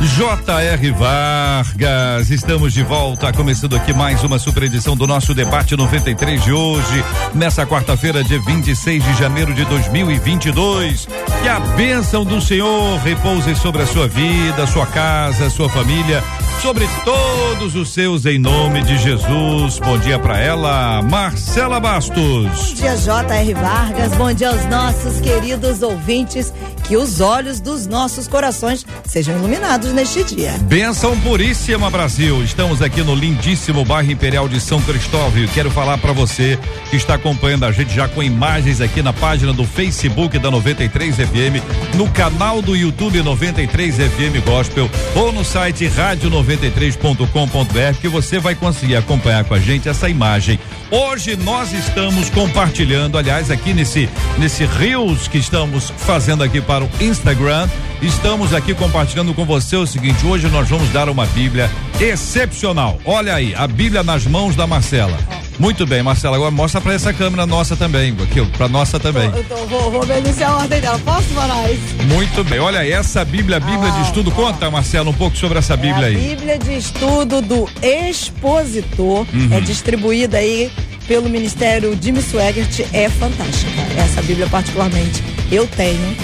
J.R. Vargas, estamos de volta, começando aqui mais uma super edição do nosso debate 93 de hoje, nessa quarta-feira, dia 26 de janeiro de 2022. Que a bênção do Senhor repouse sobre a sua vida, sua casa, sua família, sobre todos os seus, em nome de Jesus. Bom dia para ela, Marcela Bastos. Bom dia, J.R. Vargas. Bom dia aos nossos queridos ouvintes. Que os olhos dos nossos corações sejam iluminados neste dia. Benção puríssima, Brasil. Estamos aqui no lindíssimo bairro Imperial de São Cristóvão. Quero falar para você que está acompanhando a gente já com imagens aqui na página do Facebook da 93 FM, no canal do YouTube 93 FM Gospel ou no site rádio93.com.br que você vai conseguir acompanhar com a gente essa imagem. Hoje nós estamos compartilhando, aliás, aqui nesse nesse Reels que estamos fazendo aqui para o Instagram, estamos aqui compartilhando com você o seguinte: hoje nós vamos dar uma Bíblia excepcional. Olha aí, a Bíblia nas mãos da Marcela. Muito bem, Marcela, agora mostra para essa câmera nossa também, aqui, para nossa também. Eu tô, vou, vou obedecer a ordem dela. Posso, Moraes? Muito bem. Olha aí, essa Bíblia, Bíblia de estudo. Conta, Marcela, um pouco sobre essa Bíblia é a aí. Bíblia de estudo do expositor Uhum. é distribuída aí pelo Ministério Jimmy Swaggart. É fantástica. Essa Bíblia, particularmente, eu tenho.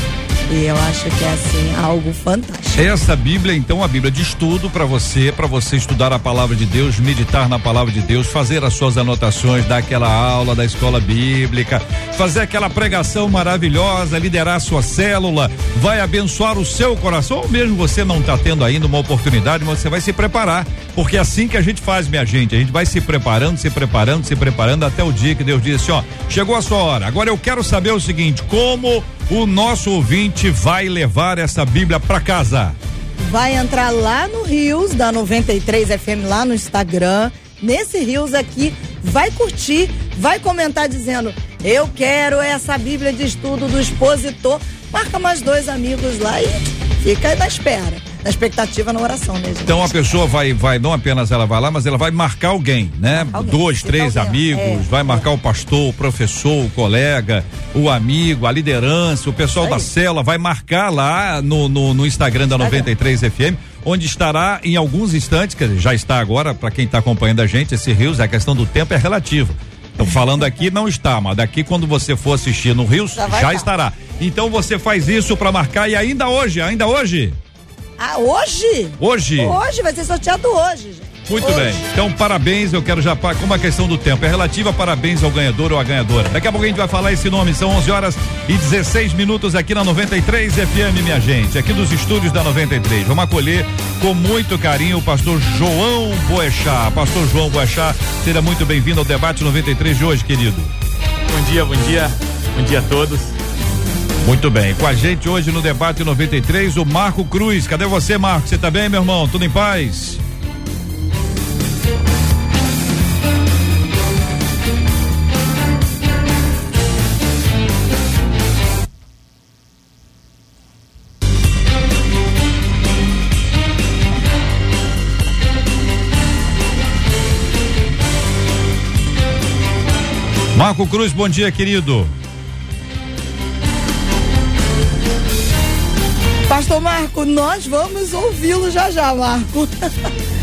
E eu acho que é assim, algo fantástico. Essa Bíblia, então, a Bíblia de estudo para você, para você estudar a palavra de Deus, meditar na palavra de Deus, fazer as suas anotações, dar aquela aula da escola bíblica, fazer aquela pregação maravilhosa, liderar a sua célula, vai abençoar o seu coração, ou mesmo você não está tendo ainda uma oportunidade, mas você vai se preparar, porque é assim que a gente faz, minha gente, a gente vai se preparando, se preparando, se preparando até o dia que Deus diz assim, ó, chegou a sua hora. Agora eu quero saber o seguinte, como o nosso ouvinte vai levar essa Bíblia para casa? vai entrar lá no Rios da 93 FM lá no Instagram. Nesse Rios aqui, vai curtir, vai comentar dizendo: "Eu quero essa Bíblia de estudo do expositor". Marca mais dois amigos lá e fica na espera, na expectativa na oração, né, gente? Então a pessoa vai, vai, não apenas ela vai lá, mas ela vai marcar alguém, né? Alguém, Dois, três amigos, é, vai marcar o pastor, o professor, o colega, o amigo, a liderança, o pessoal Isso da cela, vai marcar lá no, no, no Instagram da 93 FM, onde estará em alguns instantes, dizer, já está agora, para quem está acompanhando a gente, esse Rios, a questão do tempo é relativo. Então, falando aqui não está, mas daqui quando você for assistir no Rios, Já já, estará. Então você faz isso para marcar e ainda hoje, ainda hoje, Ah, hoje? hoje. Hoje vai ser sorteado hoje, gente. Muito Hoje. bem. Então, parabéns. Eu quero já, como a questão do tempo é relativa, parabéns ao ganhador ou à ganhadora. Daqui a pouco a gente vai falar esse nome. São 11 horas e 16 minutos aqui na 93 FM, minha gente. Aqui dos estúdios da 93. Vamos acolher com muito carinho o pastor João Boechat. Pastor João Boechat, seja muito bem-vindo ao debate 93 de hoje, querido. Bom dia, bom dia, bom dia a todos. Muito bem. Com a gente hoje no debate 93, o Marco Cruz. Cadê você, Marco? Você tá bem, meu irmão? Tudo em paz? Marco Cruz, bom dia, querido. Pastor Marco, nós vamos ouvi-lo já já, Marco.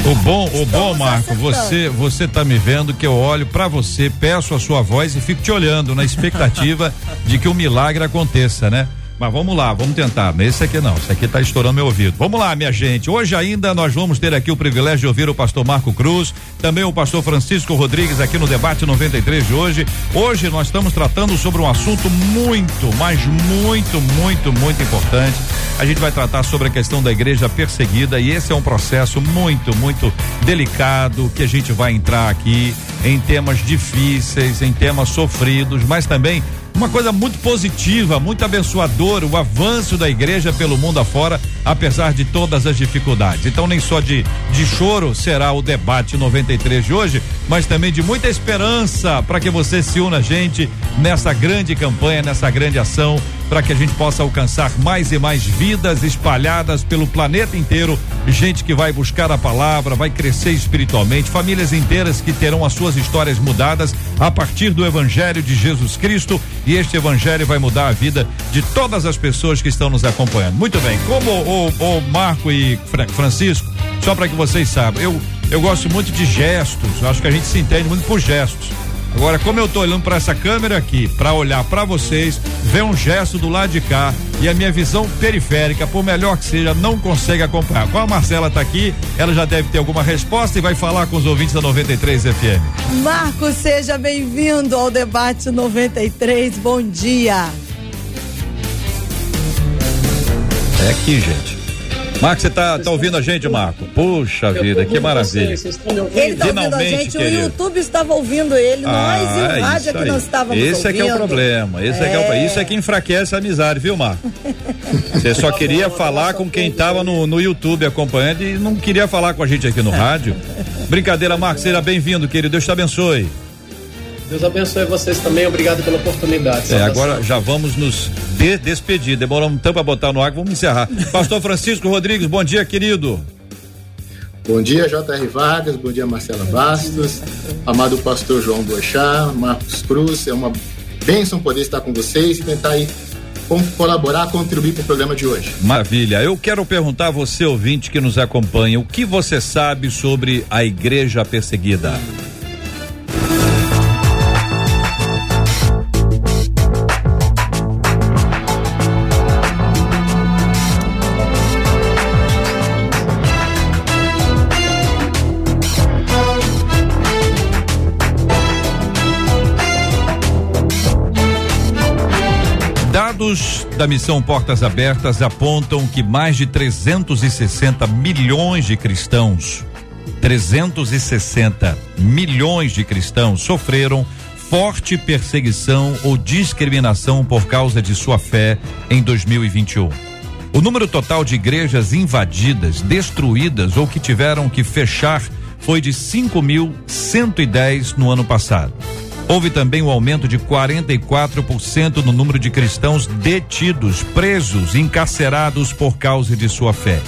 O bom, o bom, Marco, acertando. você, você tá me vendo que eu olho pra você, peço a sua voz e fico te olhando na expectativa de que o milagre aconteça, né? Mas vamos lá, vamos tentar. Nesse aqui não, esse aqui tá estourando meu ouvido. Vamos lá, minha gente. Hoje ainda nós vamos ter aqui o privilégio de ouvir o pastor Marco Cruz, também o pastor Francisco Rodrigues aqui no debate 93 de hoje. Hoje nós estamos tratando sobre um assunto muito, mas muito, muito, muito importante. A gente vai tratar sobre a questão da igreja perseguida e esse é um processo muito, muito delicado que a gente vai entrar aqui em temas difíceis, em temas sofridos, mas também uma coisa muito positiva, muito abençoadora, o avanço da igreja pelo mundo afora, apesar de todas as dificuldades. Então, nem só de, de choro será o debate 93 de hoje, mas também de muita esperança para que você se una a gente nessa grande campanha, nessa grande ação para que a gente possa alcançar mais e mais vidas espalhadas pelo planeta inteiro, gente que vai buscar a palavra, vai crescer espiritualmente, famílias inteiras que terão as suas histórias mudadas a partir do evangelho de Jesus Cristo e este evangelho vai mudar a vida de todas as pessoas que estão nos acompanhando. Muito bem, como o, o Marco e Francisco, só para que vocês saibam, eu eu gosto muito de gestos, acho que a gente se entende muito por gestos. Agora, como eu tô olhando para essa câmera aqui, para olhar para vocês, ver um gesto do lado de cá e a minha visão periférica, por melhor que seja, não consegue acompanhar. Como a Marcela tá aqui, ela já deve ter alguma resposta e vai falar com os ouvintes da 93 FM. Marco, seja bem-vindo ao debate 93. Bom dia. É aqui, gente. Marco, você tá, tá ouvindo a gente, Marco? Puxa vida, que maravilha. Vocês, vocês ele tá ouvindo a gente, querido. o YouTube estava ouvindo ele, ah, nós e o rádio é que nós estávamos Esse ouvindo. é que é o problema, esse é. é, que é o, isso é que enfraquece a amizade, viu, Marco? Você só queria falar com quem estava no, no YouTube acompanhando e não queria falar com a gente aqui no rádio. Brincadeira, Marco, seja bem-vindo, querido, Deus te abençoe. Deus abençoe vocês também, obrigado pela oportunidade. É, agora já vamos nos de despedir. Demoramos tanto para botar no ar, vamos encerrar. Pastor Francisco Rodrigues, bom dia, querido. Bom dia, J.R. Vargas, bom dia, Marcela Bastos, amado pastor João Boixá, Marcos Cruz, é uma bênção poder estar com vocês e tentar aí colaborar, contribuir para o programa de hoje. Maravilha. Eu quero perguntar a você, ouvinte que nos acompanha, o que você sabe sobre a igreja perseguida? Dados da missão Portas Abertas apontam que mais de 360 milhões de cristãos, 360 milhões de cristãos sofreram forte perseguição ou discriminação por causa de sua fé em 2021. O número total de igrejas invadidas, destruídas ou que tiveram que fechar foi de 5.110 no ano passado. Houve também um aumento de 44% no número de cristãos detidos, presos, encarcerados por causa de sua fé.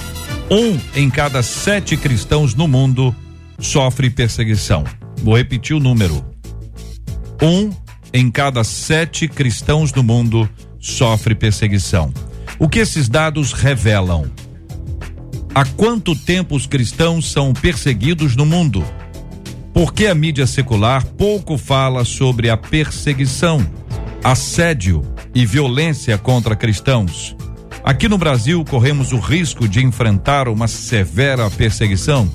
Um em cada sete cristãos no mundo sofre perseguição. Vou repetir o número. Um em cada sete cristãos no mundo sofre perseguição. O que esses dados revelam? Há quanto tempo os cristãos são perseguidos no mundo? Porque a mídia secular pouco fala sobre a perseguição, assédio e violência contra cristãos. Aqui no Brasil corremos o risco de enfrentar uma severa perseguição.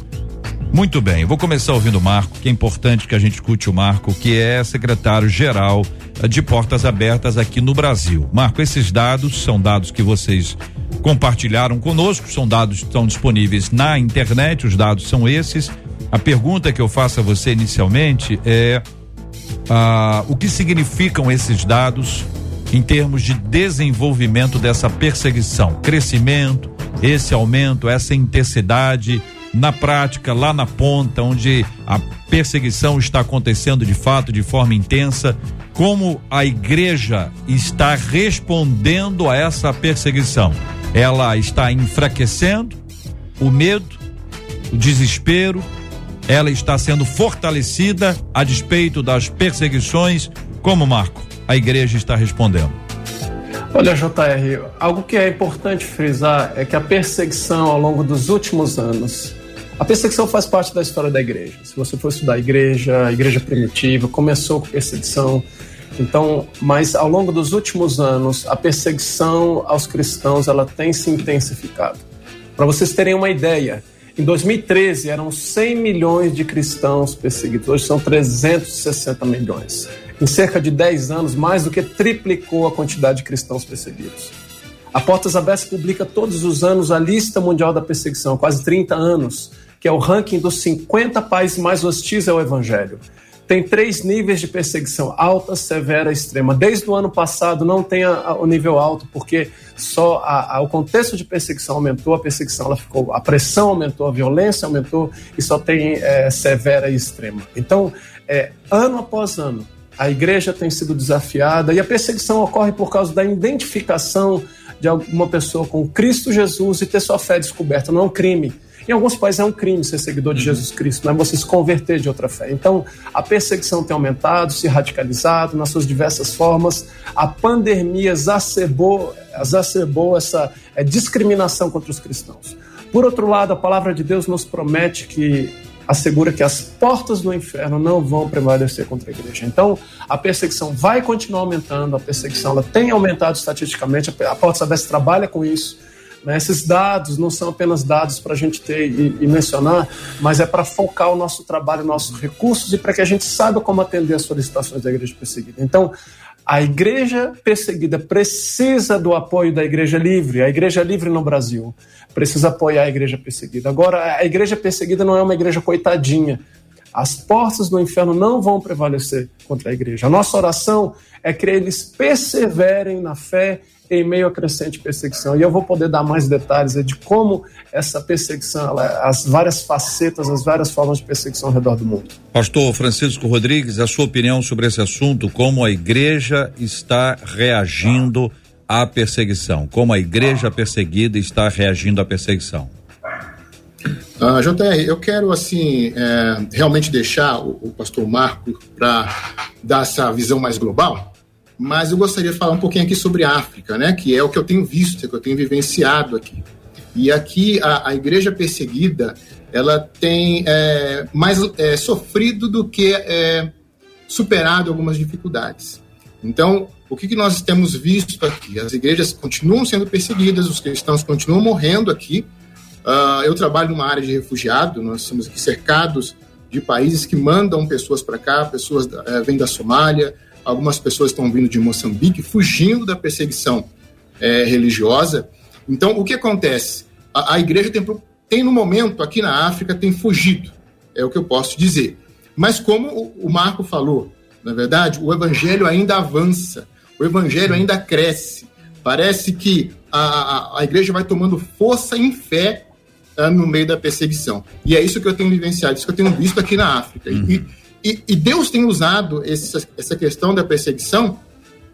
Muito bem, vou começar ouvindo o Marco, que é importante que a gente escute o Marco, que é secretário-geral de Portas Abertas aqui no Brasil. Marco, esses dados são dados que vocês compartilharam conosco, são dados que estão disponíveis na internet, os dados são esses. A pergunta que eu faço a você inicialmente é ah, o que significam esses dados em termos de desenvolvimento dessa perseguição, crescimento, esse aumento, essa intensidade na prática, lá na ponta, onde a perseguição está acontecendo de fato de forma intensa, como a igreja está respondendo a essa perseguição? Ela está enfraquecendo o medo, o desespero, ela está sendo fortalecida a despeito das perseguições. Como, Marco, a igreja está respondendo? Olha, JR, algo que é importante frisar é que a perseguição ao longo dos últimos anos, a perseguição faz parte da história da igreja. Se você for estudar a igreja, a igreja primitiva começou com perseguição. Então, mas ao longo dos últimos anos, a perseguição aos cristãos ela tem se intensificado. Para vocês terem uma ideia, em 2013 eram 100 milhões de cristãos perseguidos, hoje são 360 milhões. Em cerca de 10 anos, mais do que triplicou a quantidade de cristãos perseguidos. A Portas Abertas publica todos os anos a lista mundial da perseguição, quase 30 anos, que é o ranking dos 50 países mais hostis ao Evangelho. Tem três níveis de perseguição: alta, severa, extrema. Desde o ano passado não tem a, a, o nível alto, porque só a, o contexto de perseguição aumentou, a perseguição ela ficou, a pressão aumentou, a violência aumentou e só tem é, severa e extrema. Então, é, ano após ano, a igreja tem sido desafiada e a perseguição ocorre por causa da identificação de alguma pessoa com Cristo Jesus e ter sua fé descoberta. Não é um crime em alguns países é um crime ser seguidor de uhum. Jesus Cristo, não é você se converter de outra fé. Então, a perseguição tem aumentado, se radicalizado nas suas diversas formas. A pandemia exacerbou, exacerbou essa é, discriminação contra os cristãos. Por outro lado, a palavra de Deus nos promete que assegura que as portas do inferno não vão prevalecer contra a igreja. Então, a perseguição vai continuar aumentando, a perseguição ela tem aumentado estatisticamente, a Porta Sabestre trabalha com isso. Né? Esses dados não são apenas dados para a gente ter e, e mencionar, mas é para focar o nosso trabalho, nossos recursos e para que a gente saiba como atender as solicitações da igreja perseguida. Então, a igreja perseguida precisa do apoio da igreja livre, a igreja livre no Brasil precisa apoiar a igreja perseguida. Agora, a igreja perseguida não é uma igreja coitadinha. As portas do inferno não vão prevalecer contra a igreja. A nossa oração é que eles perseverem na fé em meio à crescente perseguição. E eu vou poder dar mais detalhes de como essa perseguição, as várias facetas, as várias formas de perseguição ao redor do mundo. Pastor Francisco Rodrigues, a sua opinião sobre esse assunto, como a igreja está reagindo à perseguição, como a igreja perseguida está reagindo à perseguição. Uh, ah, JR, eu quero assim é, realmente deixar o, o pastor Marco para dar essa visão mais global, mas eu gostaria de falar um pouquinho aqui sobre a África, né, que é o que eu tenho visto, é o que eu tenho vivenciado aqui. E aqui a, a igreja perseguida, ela tem é, mais é, sofrido do que é, superado algumas dificuldades. Então, o que, que nós temos visto aqui? As igrejas continuam sendo perseguidas, os cristãos continuam morrendo aqui. Uh, eu trabalho numa área de refugiado, nós estamos aqui cercados de países que mandam pessoas para cá, pessoas uh, vêm da Somália, algumas pessoas estão vindo de Moçambique, fugindo da perseguição é, religiosa. Então, o que acontece? A, a igreja tem, tem, no momento, aqui na África, tem fugido, é o que eu posso dizer. Mas, como o, o Marco falou, na verdade, o evangelho ainda avança, o evangelho ainda cresce. Parece que a, a, a igreja vai tomando força em fé uh, no meio da perseguição. E é isso que eu tenho vivenciado, isso que eu tenho visto aqui na África. Uhum. E, e, e Deus tem usado essa, essa questão da perseguição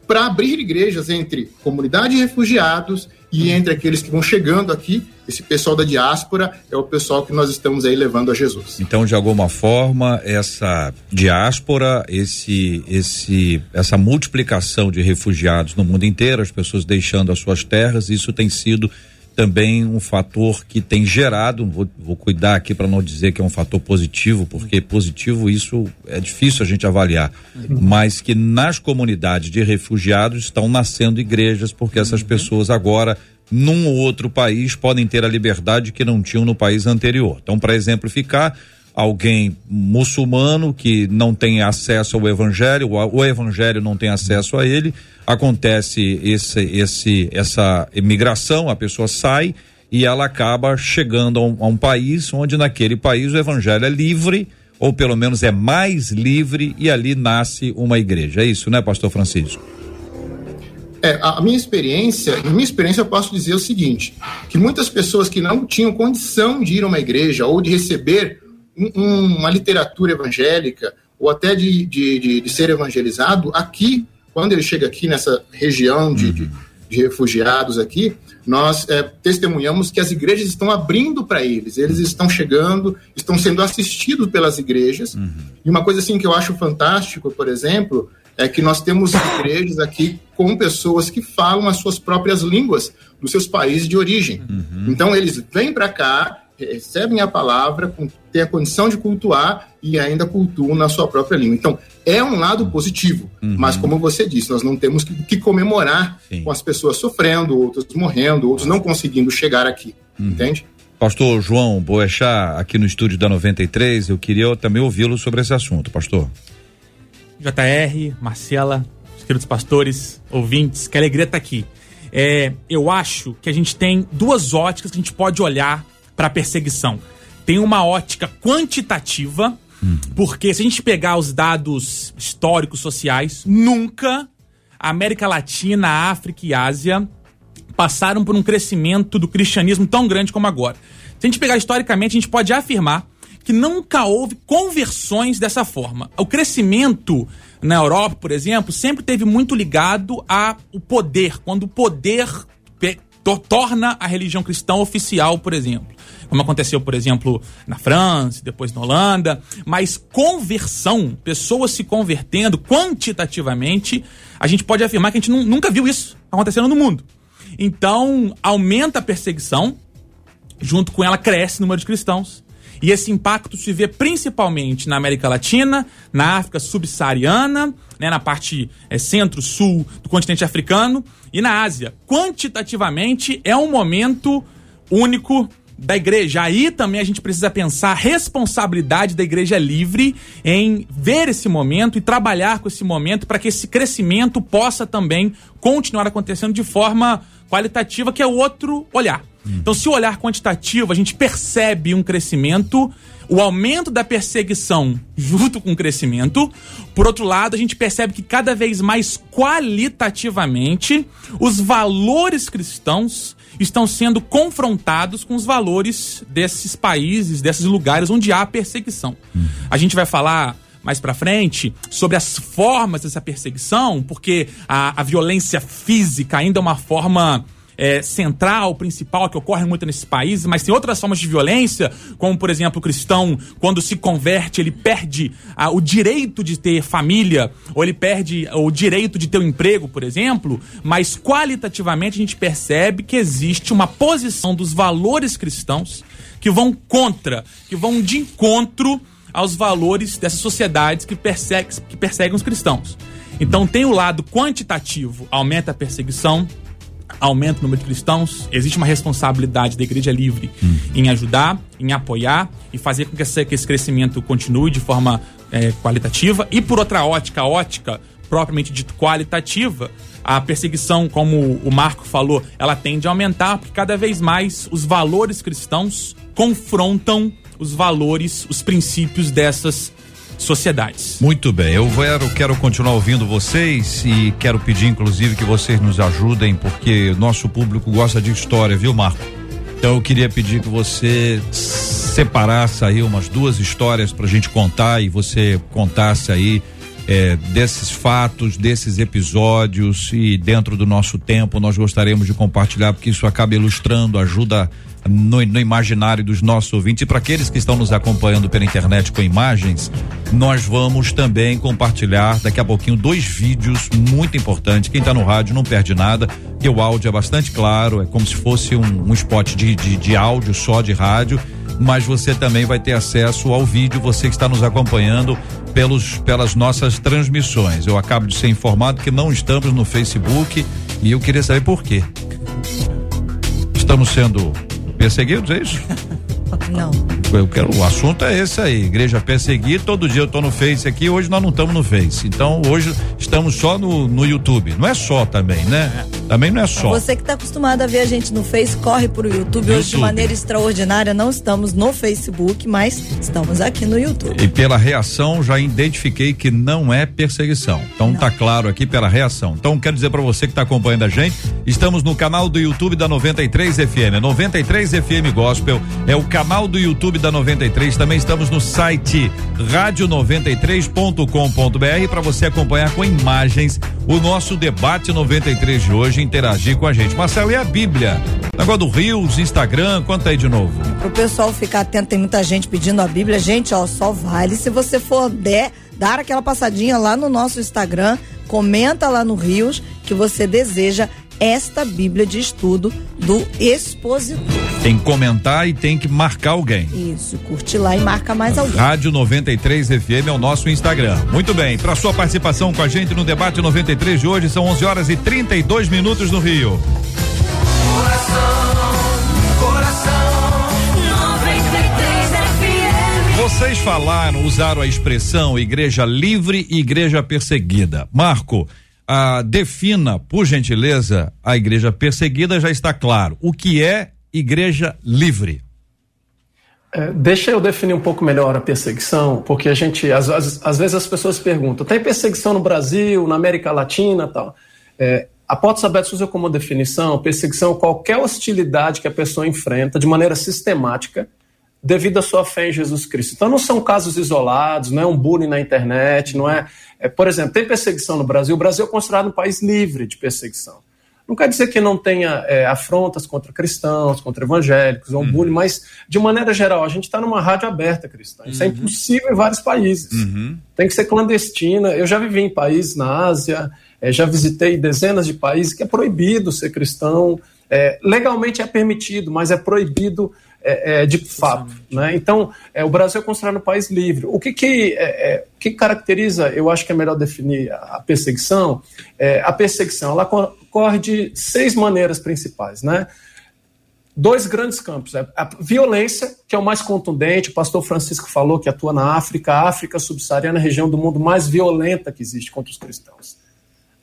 para abrir igrejas entre comunidade de refugiados e entre aqueles que vão chegando aqui. Esse pessoal da diáspora é o pessoal que nós estamos aí levando a Jesus. Então, de alguma forma, essa diáspora, esse, esse, essa multiplicação de refugiados no mundo inteiro, as pessoas deixando as suas terras, isso tem sido também um fator que tem gerado, vou, vou cuidar aqui para não dizer que é um fator positivo, porque positivo isso é difícil a gente avaliar, uhum. mas que nas comunidades de refugiados estão nascendo igrejas, porque essas uhum. pessoas agora num outro país podem ter a liberdade que não tinham no país anterior. Então, para exemplificar, alguém muçulmano que não tem acesso ao evangelho, o evangelho não tem acesso a ele, acontece esse, esse, essa imigração, a pessoa sai e ela acaba chegando a um, a um país onde naquele país o evangelho é livre, ou pelo menos é mais livre, e ali nasce uma igreja. É isso, né, pastor Francisco? É, a minha experiência, na minha experiência eu posso dizer o seguinte, que muitas pessoas que não tinham condição de ir a uma igreja ou de receber uma literatura evangélica ou até de, de, de, de, ser evangelizado, aqui, quando ele chega aqui nessa região de, de, de refugiados aqui, nós é, testemunhamos que as igrejas estão abrindo para eles, eles estão chegando, estão sendo assistidos pelas igrejas. Uhum. E uma coisa assim que eu acho fantástico, por exemplo, é que nós temos igrejas aqui com pessoas que falam as suas próprias línguas dos seus países de origem. Uhum. Então eles vêm para cá, recebem a palavra, têm a condição de cultuar e ainda cultuam na sua própria língua. Então, é um lado positivo, uhum. mas como você disse, nós não temos que, que comemorar Sim. com as pessoas sofrendo, outras morrendo, outros não conseguindo chegar aqui, uhum. entende? Pastor João Boechat, aqui no estúdio da 93, eu queria também ouvi-lo sobre esse assunto, pastor. JR, Marcela, os queridos pastores, ouvintes, que alegria estar aqui. É, eu acho que a gente tem duas óticas que a gente pode olhar para perseguição. Tem uma ótica quantitativa, Porque se a gente pegar os dados históricos sociais, nunca a América Latina, a África e a Ásia passaram por um crescimento do cristianismo tão grande como agora. Se a gente pegar historicamente, a gente pode afirmar que nunca houve conversões dessa forma. O crescimento na Europa, por exemplo, sempre teve muito ligado ao poder, quando o poder torna a religião cristã oficial, por exemplo. Como aconteceu, por exemplo, na França, depois na Holanda. Mas conversão, pessoas se convertendo quantitativamente, a gente pode afirmar que a gente nu- nunca viu isso acontecendo no mundo. Então, aumenta a perseguição, junto com ela cresce o número de cristãos. E esse impacto se vê principalmente na América Latina, na África subsaariana, né, na parte eh, centro-sul do continente africano e na Ásia. Quantitativamente, é um momento único da igreja. Aí também a gente precisa pensar a responsabilidade da igreja livre em ver esse momento e trabalhar com esse momento para que esse crescimento possa também continuar acontecendo de forma qualitativa, que é outro olhar. Então, se o olhar quantitativo, a gente percebe um crescimento, o aumento da perseguição junto com o crescimento. Por outro lado, a gente percebe que cada vez mais qualitativamente os valores cristãos estão sendo confrontados com os valores desses países, desses lugares onde há perseguição. A gente vai falar mais pra frente sobre as formas dessa perseguição, porque a, a violência física ainda é uma forma é, central, principal, que ocorre muito nesses países, mas tem outras formas de violência, como, por exemplo, o cristão, quando se converte, ele perde o direito de ter família, ou ele perde o direito de ter um emprego, por exemplo, mas qualitativamente a gente percebe que existe uma posição dos valores cristãos que vão contra, que vão de encontro aos valores dessas sociedades que, persegue, que perseguem os cristãos. Então tem o lado quantitativo, aumenta a perseguição, aumenta o número de cristãos, existe uma responsabilidade da Igreja Livre em ajudar, em apoiar e fazer com que esse, que esse crescimento continue de forma eh, qualitativa. E por outra ótica, ótica propriamente dito qualitativa, a perseguição, como o Marco falou, ela tende a aumentar porque cada vez mais os valores cristãos confrontam os valores, os princípios dessas sociedades. Muito bem, eu quero, quero continuar ouvindo vocês e quero pedir, inclusive, que vocês nos ajudem, porque nosso público gosta de história, viu, Marco? Então eu queria pedir que você separasse aí umas duas histórias pra gente contar e você contasse aí eh, desses fatos, desses episódios e dentro do nosso tempo nós gostaríamos de compartilhar porque isso acaba ilustrando, ajuda no, no imaginário dos nossos ouvintes e para aqueles que estão nos acompanhando pela internet com imagens, nós vamos também compartilhar daqui a pouquinho dois vídeos muito importantes. Quem está no rádio não perde nada, que o áudio é bastante claro, é como se fosse um, um spot de, de, de áudio só de rádio, mas você também vai ter acesso ao vídeo, você que está nos acompanhando pelos, pelas nossas transmissões. Eu acabo de ser informado que não estamos no Facebook e eu queria saber por quê. Estamos sendo perseguidos, é isso? Não. Eu quero, o assunto é esse aí, igreja perseguida, todo dia eu tô no Face aqui, hoje nós não estamos no Face. Então hoje estamos só no, no YouTube. Não é só também, né? Também não é só. Você que está acostumado a ver a gente no Face, corre pro YouTube. Hoje, de YouTube. maneira extraordinária, não estamos no Facebook, mas estamos aqui no YouTube. E pela reação já identifiquei que não é perseguição. Então tá claro aqui pela reação. Então quero dizer para você que está acompanhando a gente, estamos no canal do YouTube da 93 FM. 93 FM Gospel é o canal do YouTube da 93. Também estamos no site rádio93.com.br para você acompanhar com imagens o nosso debate 93 de hoje, interagir com a gente. Marcelo, e a Bíblia? Negócio do Rios, Instagram, conta aí de novo. Pro pessoal ficar atento, tem muita gente pedindo a Bíblia. Gente, ó, só vale se você for der, dar aquela passadinha lá no nosso Instagram, comenta lá no Rios que você deseja esta Bíblia de estudo do expositor. Tem que comentar e tem que marcar alguém. Isso, curte lá e marca mais alguém. Rádio 93 FM é o nosso Instagram. Muito bem, para sua participação com a gente no debate 93 de hoje são 11 horas e 32 minutos no Rio. Coração 93 FM. Vocês falaram, usaram a expressão igreja livre e igreja perseguida. Marco, ah, defina, por gentileza, a igreja perseguida já está claro. O que é igreja livre? É, deixa eu definir um pouco melhor a perseguição, porque a gente, às, às, às vezes as pessoas perguntam, tem perseguição no Brasil, na América Latina tal? É, a Portas Abertas usa como definição perseguição qualquer hostilidade que a pessoa enfrenta de maneira sistemática devido à sua fé em Jesus Cristo. Então não são casos isolados, não é um bullying na internet, não é, é por exemplo, tem perseguição no Brasil, o Brasil é considerado um país livre de perseguição. Não quer dizer que não tenha é, afrontas contra cristãos, contra evangélicos, ou um uhum. bullying, mas, de maneira geral, a gente está numa rádio aberta cristã. Isso é uhum. é impossível em vários países. Uhum. Tem que ser clandestina. Eu já vivi em países na Ásia, é, já visitei dezenas de países que é proibido ser cristão. É, legalmente é permitido, mas é proibido é, é, de fato. Né? Então, é, o Brasil é considerado um país livre. O que, que, é, é que caracteriza, eu acho que é melhor definir a perseguição, é, a perseguição ela ocorre de seis maneiras principais. Né? Dois grandes campos. A violência, que é o mais contundente, o pastor Francisco falou que atua na África, a África subsaariana é a região do mundo mais violenta que existe contra os cristãos.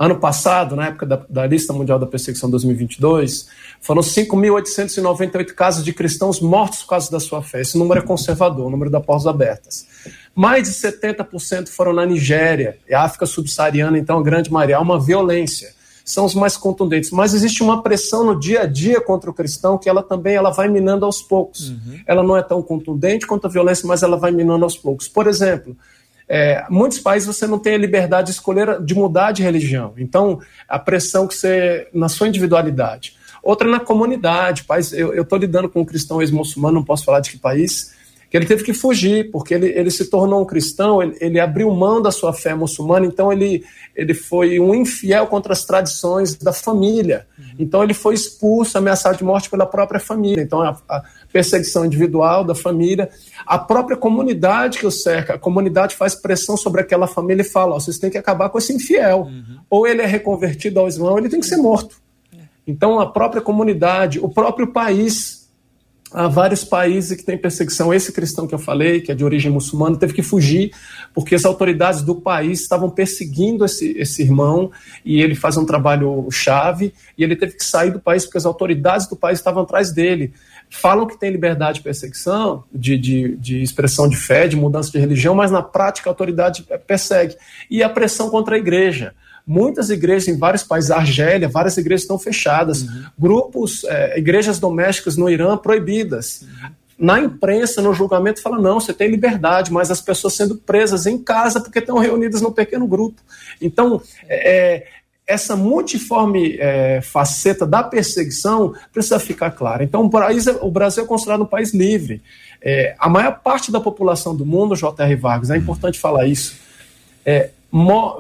Ano passado, na época da, da lista mundial da perseguição 2022, foram 5.898 casos de cristãos mortos por causa da sua fé. Esse número é conservador, o número da Portas Abertas. Mais de 70% foram na Nigéria, e África subsaariana, então a grande maioria. Há uma violência. São os mais contundentes. Mas existe uma pressão no dia a dia contra o cristão que ela também ela vai minando aos poucos. Uhum. Ela não é tão contundente quanto a violência, mas ela vai minando aos poucos. Por exemplo, é, muitos países você não tem a liberdade de escolher, de mudar de religião. Então, a pressão que você, na sua individualidade. Outra na comunidade. País, eu estou lidando com um cristão ex-muçulmano, não posso falar de que país, que ele teve que fugir, porque ele, ele se tornou um cristão, ele, ele abriu mão da sua fé muçulmana, então ele, ele foi um infiel contra as tradições da família. Então ele foi expulso, ameaçado de morte pela própria família. Então a, a perseguição individual da família, a própria comunidade que o cerca, a comunidade faz pressão sobre aquela família e fala: oh, vocês têm que acabar com esse infiel. Uhum. Ou ele é reconvertido ao Islã, ou ele tem que ser morto. Então a própria comunidade, o próprio país há vários países que têm perseguição. Esse cristão que eu falei, que é de origem muçulmana, teve que fugir porque as autoridades do país estavam perseguindo esse, esse irmão e ele faz um trabalho chave e ele teve que sair do país porque as autoridades do país estavam atrás dele. Falam que tem liberdade de perseguição, de, de, de expressão de fé, de mudança de religião, mas na prática a autoridade persegue. E a pressão contra a igreja. Muitas igrejas em vários países, Argélia, várias igrejas estão fechadas. Uhum. Grupos, é, igrejas domésticas no Irã proibidas. Uhum. Na imprensa, no julgamento, fala: não, você tem liberdade, mas as pessoas sendo presas em casa porque estão reunidas num pequeno grupo. Então, é, essa multiforme é, faceta da perseguição precisa ficar clara. Então, o, país, é, o Brasil é considerado um país livre. É, a maior parte da população do mundo, J.R. Vargas, é importante falar isso, é,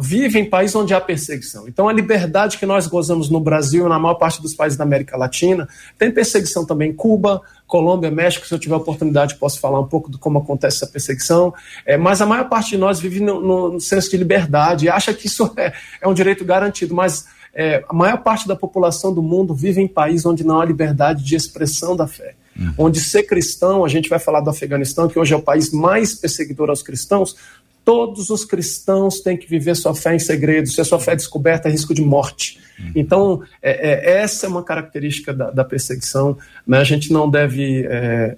vive em países onde há perseguição. Então, a liberdade que nós gozamos no Brasil e na maior parte dos países da América Latina, tem perseguição também em Cuba, Colômbia, México. Se eu tiver oportunidade, posso falar um pouco de como acontece essa perseguição. É, mas a maior parte de nós vive no, no senso de liberdade acha que isso é, é um direito garantido. Mas é, a maior parte da população do mundo vive em países onde não há liberdade de expressão da fé. Uhum. Onde ser cristão, a gente vai falar do Afeganistão, que hoje é o país mais perseguidor aos cristãos, todos os cristãos têm que viver sua fé em segredo. Se a sua fé é descoberta, é risco de morte. Uhum. Então, é, é, essa é uma característica da, da perseguição. Né? A gente não deve é,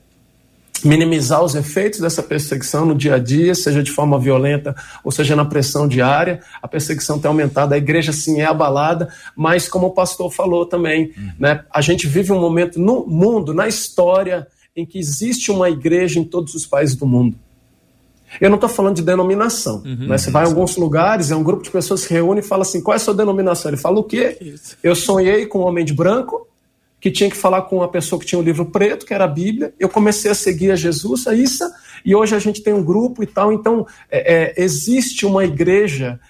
minimizar os efeitos dessa perseguição no dia a dia, seja de forma violenta ou seja na pressão diária. A perseguição tem aumentado, a igreja sim é abalada, mas como o pastor falou também, uhum. né? a gente vive um momento no mundo, na história, em que existe uma igreja em todos os países do mundo. Eu não estou falando de denominação. Uhum, né? Você vai em alguns lugares, é um grupo de pessoas que se reúne e fala assim: qual é a sua denominação? Ele fala o quê? Isso. Eu sonhei com um homem de branco que tinha que falar com uma pessoa que tinha um livro preto, que era a Bíblia. Eu comecei a seguir a Jesus, a Issa, e hoje a gente tem um grupo e tal. Então, é, é, existe uma igreja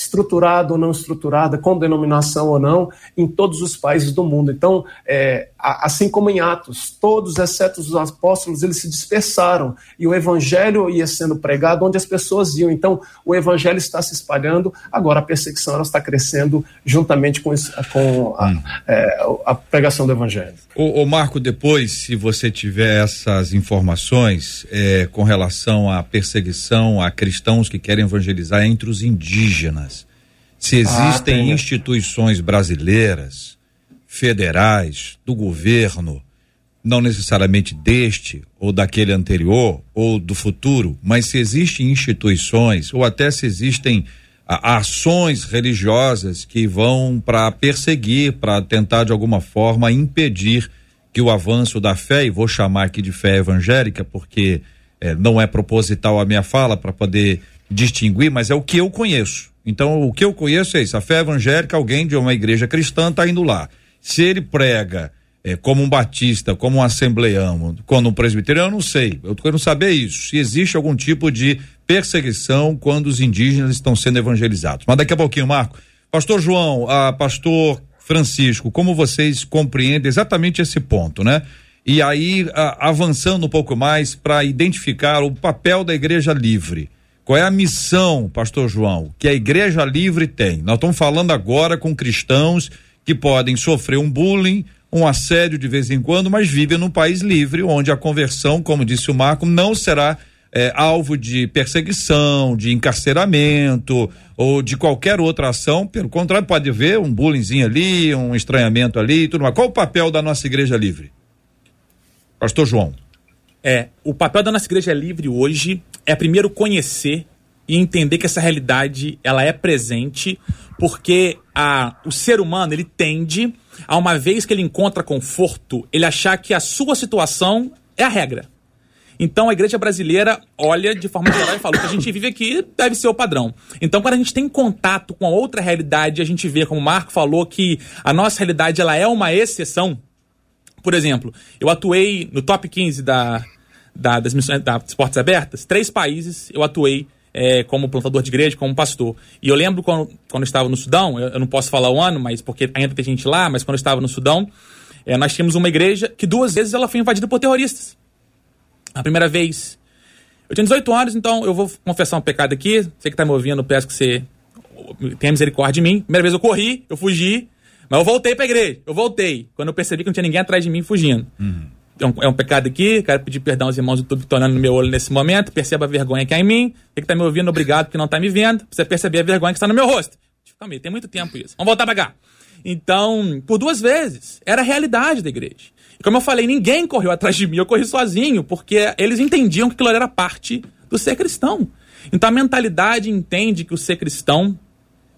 estruturada ou não estruturada, com denominação ou não, em todos os países do mundo. Então, é, assim como em Atos, todos, exceto os apóstolos, eles se dispersaram e o evangelho ia sendo pregado onde as pessoas iam. Então, o evangelho está se espalhando, agora a perseguição ela está crescendo juntamente com, com a, hum. é, a, pregação do evangelho. O, Marco, depois, se você tiver essas informações é, com relação à perseguição a cristãos que querem evangelizar entre os indígenas, se existem ah, instituições brasileiras federais, do governo, não necessariamente deste ou daquele anterior ou do futuro, mas se existem instituições ou até se existem a, ações religiosas que vão para perseguir, para tentar de alguma forma impedir que o avanço da fé, e vou chamar aqui de fé evangélica, porque é, não é proposital a minha fala para poder distinguir, mas é o que eu conheço. Então, o que eu conheço é isso: a fé evangélica, alguém de uma igreja cristã está indo lá. Se ele prega é, como um batista, como um assembleano, quando um presbiteriano, eu não sei. Eu quero saber isso. Se existe algum tipo de perseguição quando os indígenas estão sendo evangelizados. Mas daqui a pouquinho, Marco. Pastor João, a pastor Francisco, como vocês compreendem exatamente esse ponto, né? E aí, a, avançando um pouco mais para identificar o papel da igreja livre. Qual é a missão, pastor João, que a igreja livre tem? Nós estamos falando agora com cristãos que podem sofrer um bullying, um assédio de vez em quando, mas vivem num país livre, onde a conversão, como disse o Marco, não será é, alvo de perseguição, de encarceramento ou de qualquer outra ação. Pelo contrário, pode haver um bullyingzinho ali, um estranhamento ali, tudo mais. Qual o papel da nossa igreja livre? Pastor João. É, o papel da nossa igreja livre hoje é primeiro conhecer e entender que essa realidade ela é presente porque a, o ser humano ele tende a uma vez que ele encontra conforto ele achar que a sua situação é a regra então a igreja brasileira olha de forma geral e fala: o que a gente vive aqui deve ser o padrão. Então, quando a gente tem contato com a outra realidade, a gente vê, como o Marco falou, que a nossa realidade ela é uma exceção. Por exemplo, eu atuei no top 15 da, da, das missões das portas abertas, três países eu atuei é, como plantador de igreja, como pastor. E eu lembro quando, quando eu estava no Sudão, eu, eu, não posso falar o ano, mas porque ainda tem gente lá, mas quando eu estava no Sudão, é, nós tínhamos uma igreja que duas vezes ela foi invadida por terroristas. A primeira vez. Eu tinha 18 anos, então eu vou confessar um pecado aqui. Você que está me ouvindo, peço que você tenha misericórdia de mim. Primeira vez eu corri, eu fugi, mas eu voltei para a igreja. Eu voltei. Quando eu percebi que não tinha ninguém atrás de mim fugindo. Uhum. É, um, é um, pecado aqui, quero pedir perdão aos irmãos do YouTube que estão olhando no meu olho nesse momento. Perceba a vergonha que há em mim. Você que está me ouvindo, obrigado porque não está me vendo. Você perceber a vergonha que está no meu rosto. Calma aí, tem muito tempo isso. Vamos voltar para cá. Então, por duas vezes, era a realidade da igreja. E como eu falei, ninguém correu atrás de mim, eu corri sozinho, porque eles entendiam que aquilo era parte do ser cristão. Então a mentalidade entende que o ser cristão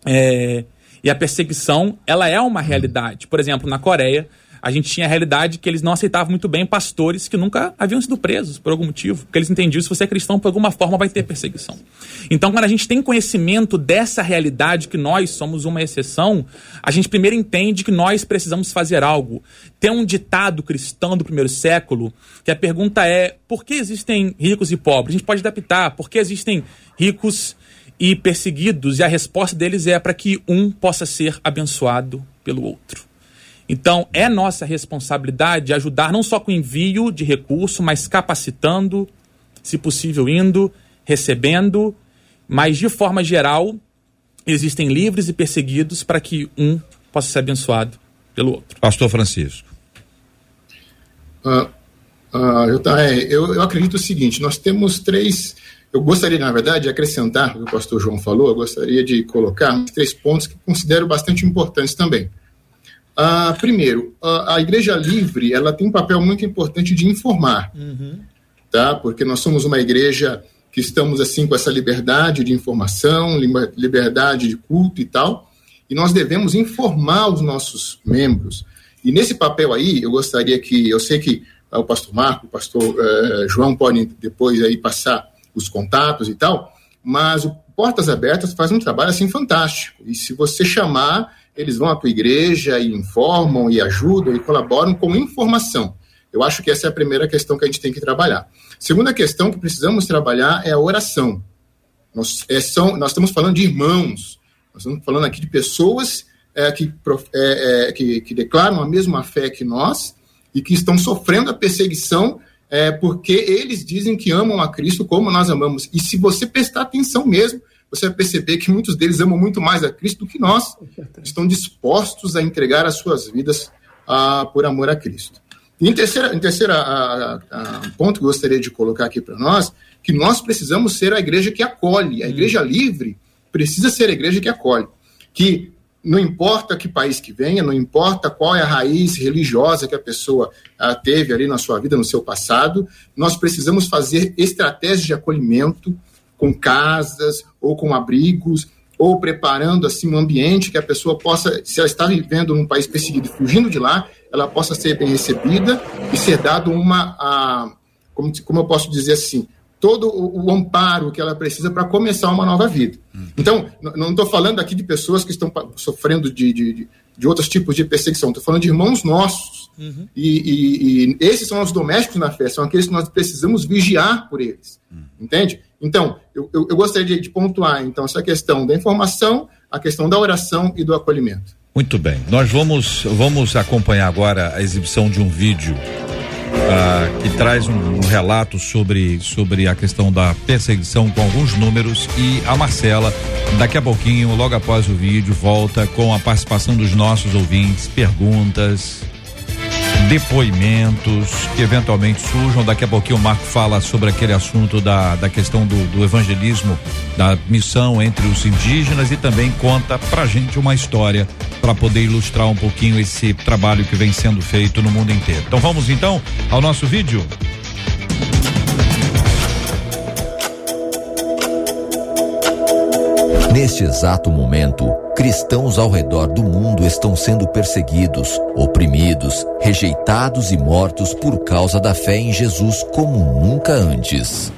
é, e a perseguição, ela é uma realidade. Por exemplo, na Coreia, a gente tinha a realidade que eles não aceitavam muito bem pastores que nunca haviam sido presos por algum motivo, porque eles entendiam se você é cristão, por alguma forma vai ter perseguição. Então, quando a gente tem conhecimento dessa realidade, que nós somos uma exceção, a gente primeiro entende que nós precisamos fazer algo. Tem um ditado cristão do primeiro século que a pergunta é: por que existem ricos e pobres? A gente pode adaptar, por que existem ricos e perseguidos? E a resposta deles é para que um possa ser abençoado pelo outro. Então, é nossa responsabilidade ajudar não só com envio de recurso, mas capacitando, se possível, indo, recebendo, mas de forma geral, existem livres e perseguidos para que um possa ser abençoado pelo outro. Pastor Francisco. Uh, uh, eu, eu acredito o seguinte: nós temos três. Eu gostaria, na verdade, de acrescentar o que o pastor João falou, eu gostaria de colocar três pontos que considero bastante importantes também. Uh, primeiro, a, a, Igreja Livre ela tem um papel muito importante de informar, uhum. tá? Porque nós somos uma igreja que estamos assim com essa liberdade de informação, liberdade de culto e tal, e nós devemos informar os nossos membros. E nesse papel aí, eu gostaria que, eu sei que uh, o pastor Marco, o pastor uh, João podem depois aí passar os contatos e tal, mas o Portas Abertas faz um trabalho assim fantástico. E se você chamar eles vão à tua igreja e informam e ajudam e colaboram com informação. Eu acho que essa é a primeira questão que a gente tem que trabalhar. Segunda questão que precisamos trabalhar é a oração. Nós, é, são, nós estamos falando de irmãos, nós estamos falando aqui de pessoas é, que, é, é, que, que, declaram a mesma fé que nós e que estão sofrendo a perseguição é, porque eles dizem que amam a Cristo como nós amamos. E se você prestar atenção mesmo, você vai perceber que muitos deles amam muito mais a Cristo do que nós, estão dispostos a entregar as suas vidas ah, por amor a Cristo. E em terceira, em terceira a, a, a ponto que eu gostaria de colocar aqui para nós, que nós precisamos ser a igreja que acolhe, a igreja livre precisa ser a igreja que acolhe, que não importa que país que venha, não importa qual é a raiz religiosa que a pessoa ah, teve ali na sua vida, no seu passado, nós precisamos fazer estratégias de acolhimento com casas ou com abrigos ou preparando assim um ambiente que a pessoa possa, se ela está vivendo num país perseguido fugindo de lá, ela possa ser bem recebida e ser dado uma, a, como, como eu posso dizer assim, todo o, o amparo que ela precisa para começar uma nova vida. Uhum. Então, não estou falando aqui de pessoas que estão sofrendo de, de, de outros tipos de perseguição, estou falando de irmãos nossos. Uhum. E, e, e, esses são os domésticos na fé, são aqueles que nós precisamos vigiar por eles. Uhum. Entende? Então, eu, eu, eu gostaria de, de pontuar então essa questão da informação, a questão da oração e do acolhimento. Muito bem. Nós vamos, vamos acompanhar agora a exibição de um vídeo uh, que traz um, um, relato sobre, sobre a questão da perseguição com alguns números e a Marcela, daqui a pouquinho, logo após o vídeo, volta com a participação dos nossos ouvintes, perguntas, depoimentos que eventualmente surjam. Daqui a pouquinho o Marco fala sobre aquele assunto da, da questão do, do evangelismo, da missão entre os indígenas e também conta pra gente uma história para poder ilustrar um pouquinho esse trabalho que vem sendo feito no mundo inteiro. Então vamos então ao nosso vídeo. Neste exato momento, cristãos ao redor do mundo estão sendo perseguidos, oprimidos, rejeitados e mortos por causa da fé em Jesus como nunca antes.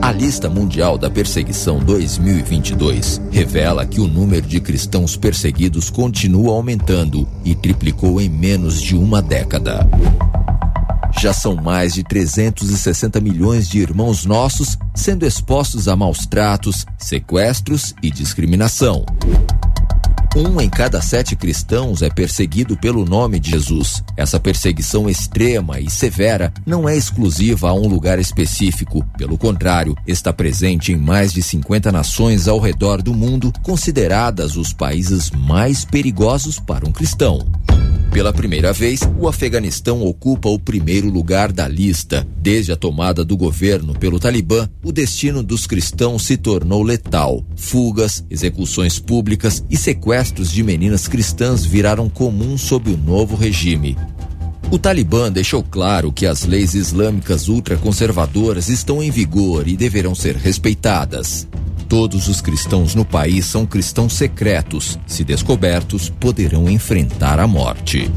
A lista mundial da perseguição 2022 revela que o número de cristãos perseguidos continua aumentando e triplicou em menos de uma década. Já são mais de 360 milhões de irmãos nossos sendo expostos a maus tratos, sequestros e discriminação. Um em cada sete cristãos é perseguido pelo nome de Jesus. Essa perseguição extrema e severa não é exclusiva a um lugar específico. Pelo contrário, está presente em mais de 50 nações ao redor do mundo, consideradas os países mais perigosos para um cristão. Pela primeira vez, o Afeganistão ocupa o primeiro lugar da lista. Desde a tomada do governo pelo Talibã, o destino dos cristãos se tornou letal. Fugas, execuções públicas e sequestros de meninas cristãs viraram comum sob o novo regime. O Talibã deixou claro que as leis islâmicas ultraconservadoras estão em vigor e deverão ser respeitadas. Todos os cristãos no país são cristãos secretos. Se descobertos, poderão enfrentar a morte.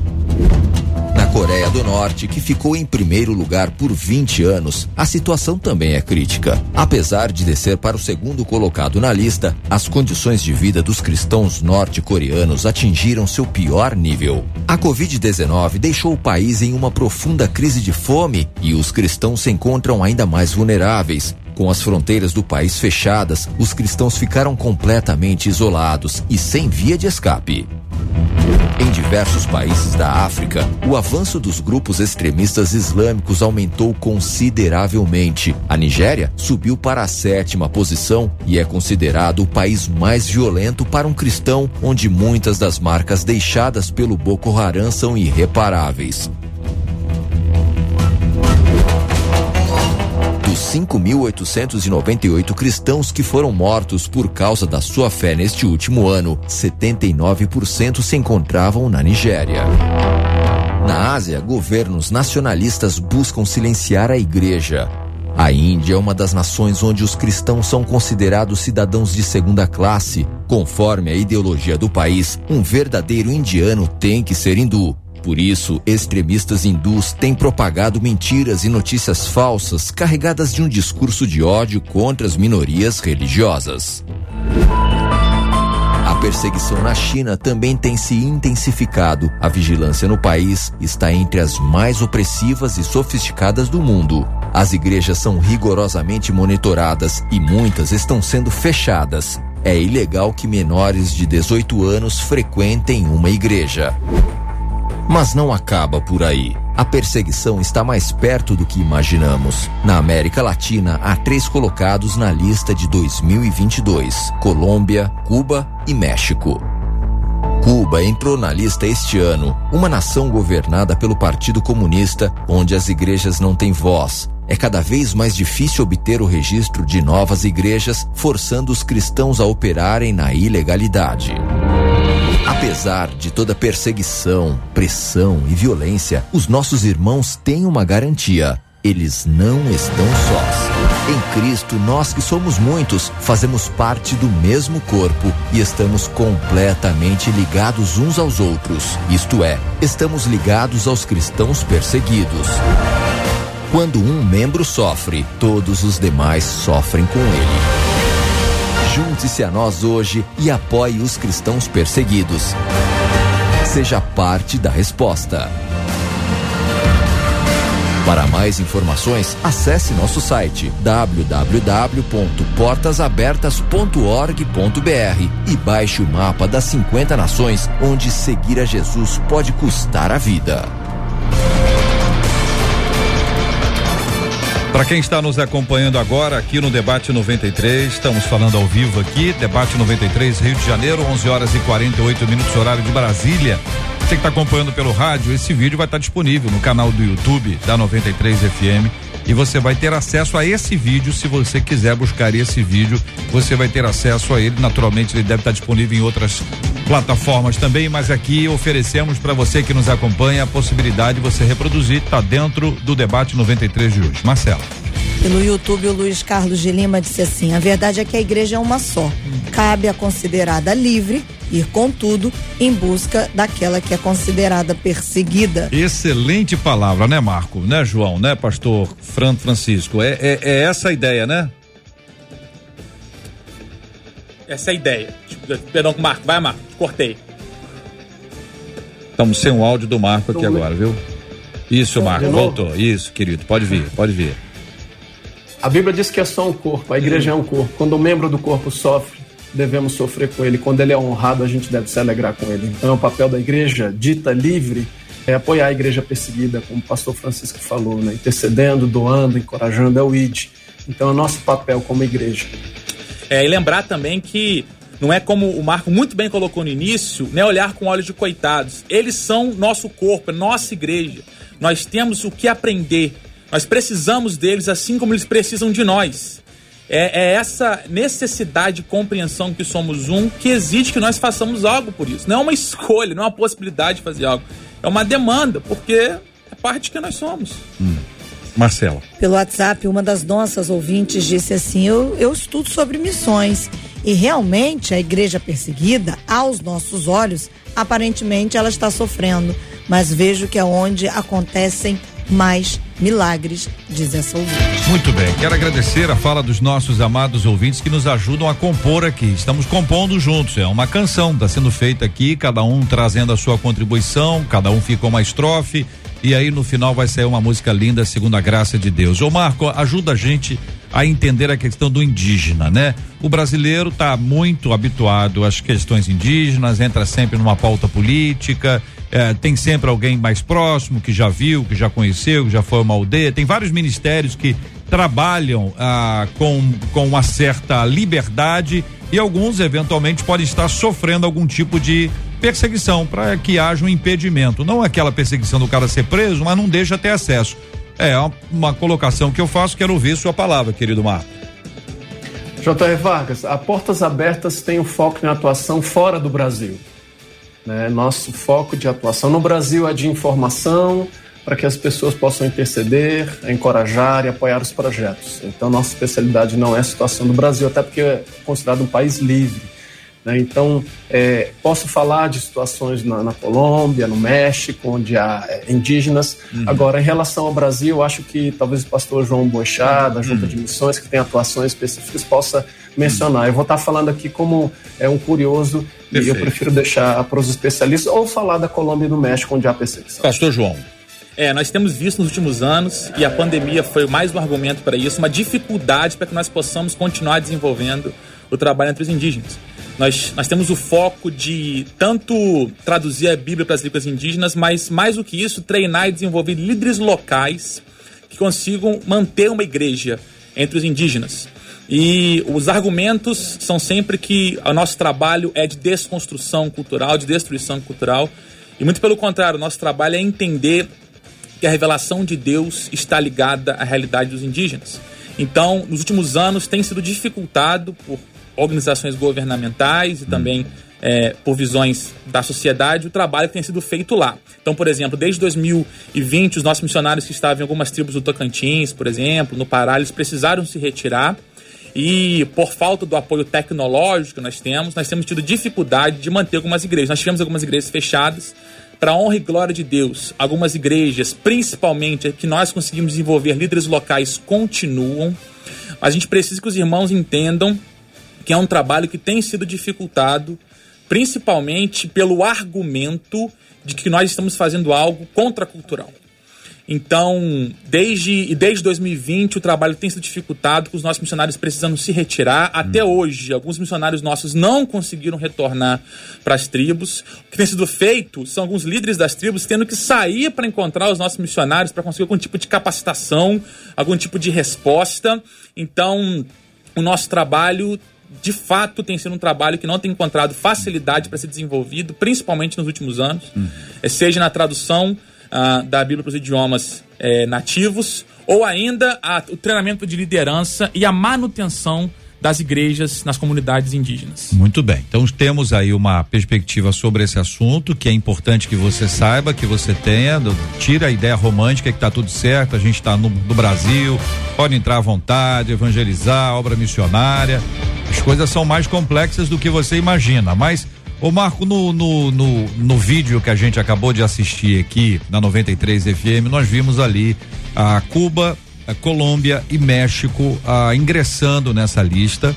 Coreia do Norte, que ficou em primeiro lugar por 20 anos, a situação também é crítica. Apesar de descer para o segundo colocado na lista, as condições de vida dos cristãos norte-coreanos atingiram seu pior nível. A Covid-19 deixou o país em uma profunda crise de fome e os cristãos se encontram ainda mais vulneráveis, com as fronteiras do país fechadas, os cristãos ficaram completamente isolados e sem via de escape. Em diversos países da África, o avanço dos grupos extremistas islâmicos aumentou consideravelmente. A Nigéria subiu para a sétima posição e é considerado o país mais violento para um cristão, onde muitas das marcas deixadas pelo Boko Haram são irreparáveis. 5.898 cristãos que foram mortos por causa da sua fé neste último ano, 79% se encontravam na Nigéria. Na Ásia, governos nacionalistas buscam silenciar a igreja. A Índia é uma das nações onde os cristãos são considerados cidadãos de segunda classe. Conforme a ideologia do país, um verdadeiro indiano tem que ser hindu. Por isso, extremistas hindus têm propagado mentiras e notícias falsas carregadas de um discurso de ódio contra as minorias religiosas. A perseguição na China também tem se intensificado. A vigilância no país está entre as mais opressivas e sofisticadas do mundo. As igrejas são rigorosamente monitoradas e muitas estão sendo fechadas. É ilegal que menores de 18 anos frequentem uma igreja. Mas não acaba por aí. A perseguição está mais perto do que imaginamos. Na América Latina, há três colocados na lista de 2022: Colômbia, Cuba e México. Cuba entrou na lista este ano, uma nação governada pelo Partido Comunista, onde as igrejas não têm voz. é cada vez mais difícil obter o registro de novas igrejas, forçando os cristãos a operarem na ilegalidade. Apesar de toda perseguição, pressão e violência, os nossos irmãos têm uma garantia: eles não estão sós. Em Cristo, nós que somos muitos, fazemos parte do mesmo corpo e estamos completamente ligados uns aos outros. Isto é, estamos ligados aos cristãos perseguidos. Quando um membro sofre, todos os demais sofrem com ele. Junte-se a nós hoje e apoie os cristãos perseguidos. Seja parte da resposta. Para mais informações, acesse nosso site www.portasabertas.org.br e baixe o mapa das 50 nações onde seguir a Jesus pode custar a vida. Para quem está nos acompanhando agora aqui no Debate 93, estamos falando ao vivo aqui, Debate 93, Rio de Janeiro, 11 horas e 48 minutos, horário de Brasília. Você que está acompanhando pelo rádio, esse vídeo vai estar disponível no canal do YouTube da 93 FM e você vai ter acesso a esse vídeo se você quiser buscar esse vídeo, você vai ter acesso a ele. Naturalmente, ele deve estar disponível em outras plataformas também, mas aqui oferecemos para você que nos acompanha a possibilidade de você reproduzir, está dentro do debate 93 de hoje. Marcela. Pelo YouTube, o Luiz Carlos de Lima disse assim: a verdade é que a igreja é uma só. Cabe a considerada livre ir, contudo, em busca daquela que é considerada perseguida. Excelente palavra, né, Marco? Né, João? Né, pastor Fran Francisco? É, é, é essa a ideia, né? Essa é a ideia. Perdão, Marco. Vai, Marco. Cortei. Estamos sem o áudio do Marco aqui agora, viu? Isso, Marco, voltou. Isso, querido. Pode vir, pode vir. A Bíblia diz que é só um corpo, a igreja é um corpo. Quando um membro do corpo sofre, devemos sofrer com ele. Quando ele é honrado, a gente deve se alegrar com ele. Então, o papel da igreja dita livre é apoiar a igreja perseguida, como o pastor Francisco falou, né? intercedendo, doando, encorajando, é o ID. Então, é o nosso papel como igreja. É, e lembrar também que não é como o Marco muito bem colocou no início, né, olhar com olhos de coitados. Eles são nosso corpo, é nossa igreja. Nós temos o que aprender. Nós precisamos deles assim como eles precisam de nós. É, é, essa necessidade de compreensão que somos um que exige que nós façamos algo por isso. Não é uma escolha, não é uma possibilidade de fazer algo. É uma demanda, porque é parte que nós somos. Hum. Marcela. Pelo WhatsApp, uma das nossas ouvintes disse assim: eu, eu estudo sobre missões. E realmente a igreja perseguida, aos nossos olhos, aparentemente ela está sofrendo. Mas vejo que é onde acontecem mais milagres, diz essa ouvinte. Muito bem, quero agradecer a fala dos nossos amados ouvintes que nos ajudam a compor aqui. Estamos compondo juntos, é uma canção, está sendo feita aqui, cada um trazendo a sua contribuição, cada um ficou uma estrofe e aí no final vai sair uma música linda segundo a graça de Deus. Ô Marco, ajuda a gente a entender a questão do indígena, né? O brasileiro está muito habituado às questões indígenas, entra sempre numa pauta política, é, tem sempre alguém mais próximo que já viu, que já conheceu, que já foi uma aldeia. Tem vários ministérios que trabalham ah, com, com uma certa liberdade e alguns eventualmente podem estar sofrendo algum tipo de perseguição para que haja um impedimento. Não aquela perseguição do cara ser preso, mas não deixa ter acesso. É uma colocação que eu faço, quero ouvir sua palavra, querido Marco. J.R. Vargas, a Portas Abertas tem o um foco em atuação fora do Brasil. Né? Nosso foco de atuação no Brasil é de informação, para que as pessoas possam interceder, encorajar e apoiar os projetos. Então, nossa especialidade não é a situação do Brasil, até porque é considerado um país livre. Né? Então, é, posso falar de situações na, na, Colômbia, no México, onde há é, indígenas. Uhum. Agora, em relação ao Brasil, acho que talvez o pastor João Boixá, da Junta uhum. de Missões, que tem atuações específicas, possa mencionar. Uhum. Eu vou estar falando aqui como é um curioso Perfeito. e eu prefiro deixar para os especialistas ou falar da Colômbia e do México, onde há perseguição. Pastor João. É, nós temos visto nos últimos anos, e a pandemia foi mais um argumento para isso, uma dificuldade para que nós possamos continuar desenvolvendo o trabalho entre os indígenas. Nós, nós temos o foco de tanto traduzir a Bíblia para as línguas indígenas, mas mais do que isso, treinar e desenvolver líderes locais que consigam manter uma igreja entre os indígenas. E os argumentos são sempre que o nosso trabalho é de desconstrução cultural, de destruição cultural. E muito pelo contrário, o nosso trabalho é entender que a revelação de Deus está ligada à realidade dos indígenas. Então, nos últimos anos, tem sido dificultado por organizações governamentais e também é, por visões da sociedade o trabalho que tem sido feito lá. Então, por exemplo, desde 2020, os nossos missionários que estavam em algumas tribos do Tocantins, por exemplo, no Pará, eles precisaram se retirar. E por falta do apoio tecnológico que nós temos, nós temos tido dificuldade de manter algumas igrejas. Nós tivemos algumas igrejas fechadas, para honra e glória de Deus, algumas igrejas, principalmente que nós conseguimos desenvolver líderes locais, continuam. A gente precisa que os irmãos entendam que é um trabalho que tem sido dificultado, principalmente pelo argumento de que nós estamos fazendo algo contracultural. Então, desde, desde 2020, o trabalho tem sido dificultado, com os nossos missionários precisando se retirar. Até hum. hoje, alguns missionários nossos não conseguiram retornar para as tribos. O que tem sido feito são alguns líderes das tribos tendo que sair para encontrar os nossos missionários para conseguir algum tipo de capacitação, algum tipo de resposta. Então, o nosso trabalho de fato tem sido um trabalho que não tem encontrado facilidade para ser desenvolvido, principalmente nos últimos anos, uhum. seja na tradução uh, da Bíblia para os idiomas eh, nativos, ou ainda a, o treinamento de liderança e a manutenção das igrejas nas comunidades indígenas. Muito bem. Então temos aí uma perspectiva sobre esse assunto que é importante que você saiba, que você tenha. Tira a ideia romântica que está tudo certo, a gente está no, no, Brasil, pode entrar à vontade, evangelizar, obra missionária. As coisas são mais complexas do que você imagina, mas Ô Marco, no, no, no, no, vídeo que a gente acabou de assistir aqui na 93 FM, nós vimos ali a Cuba, Colômbia e México a, ingressando nessa lista.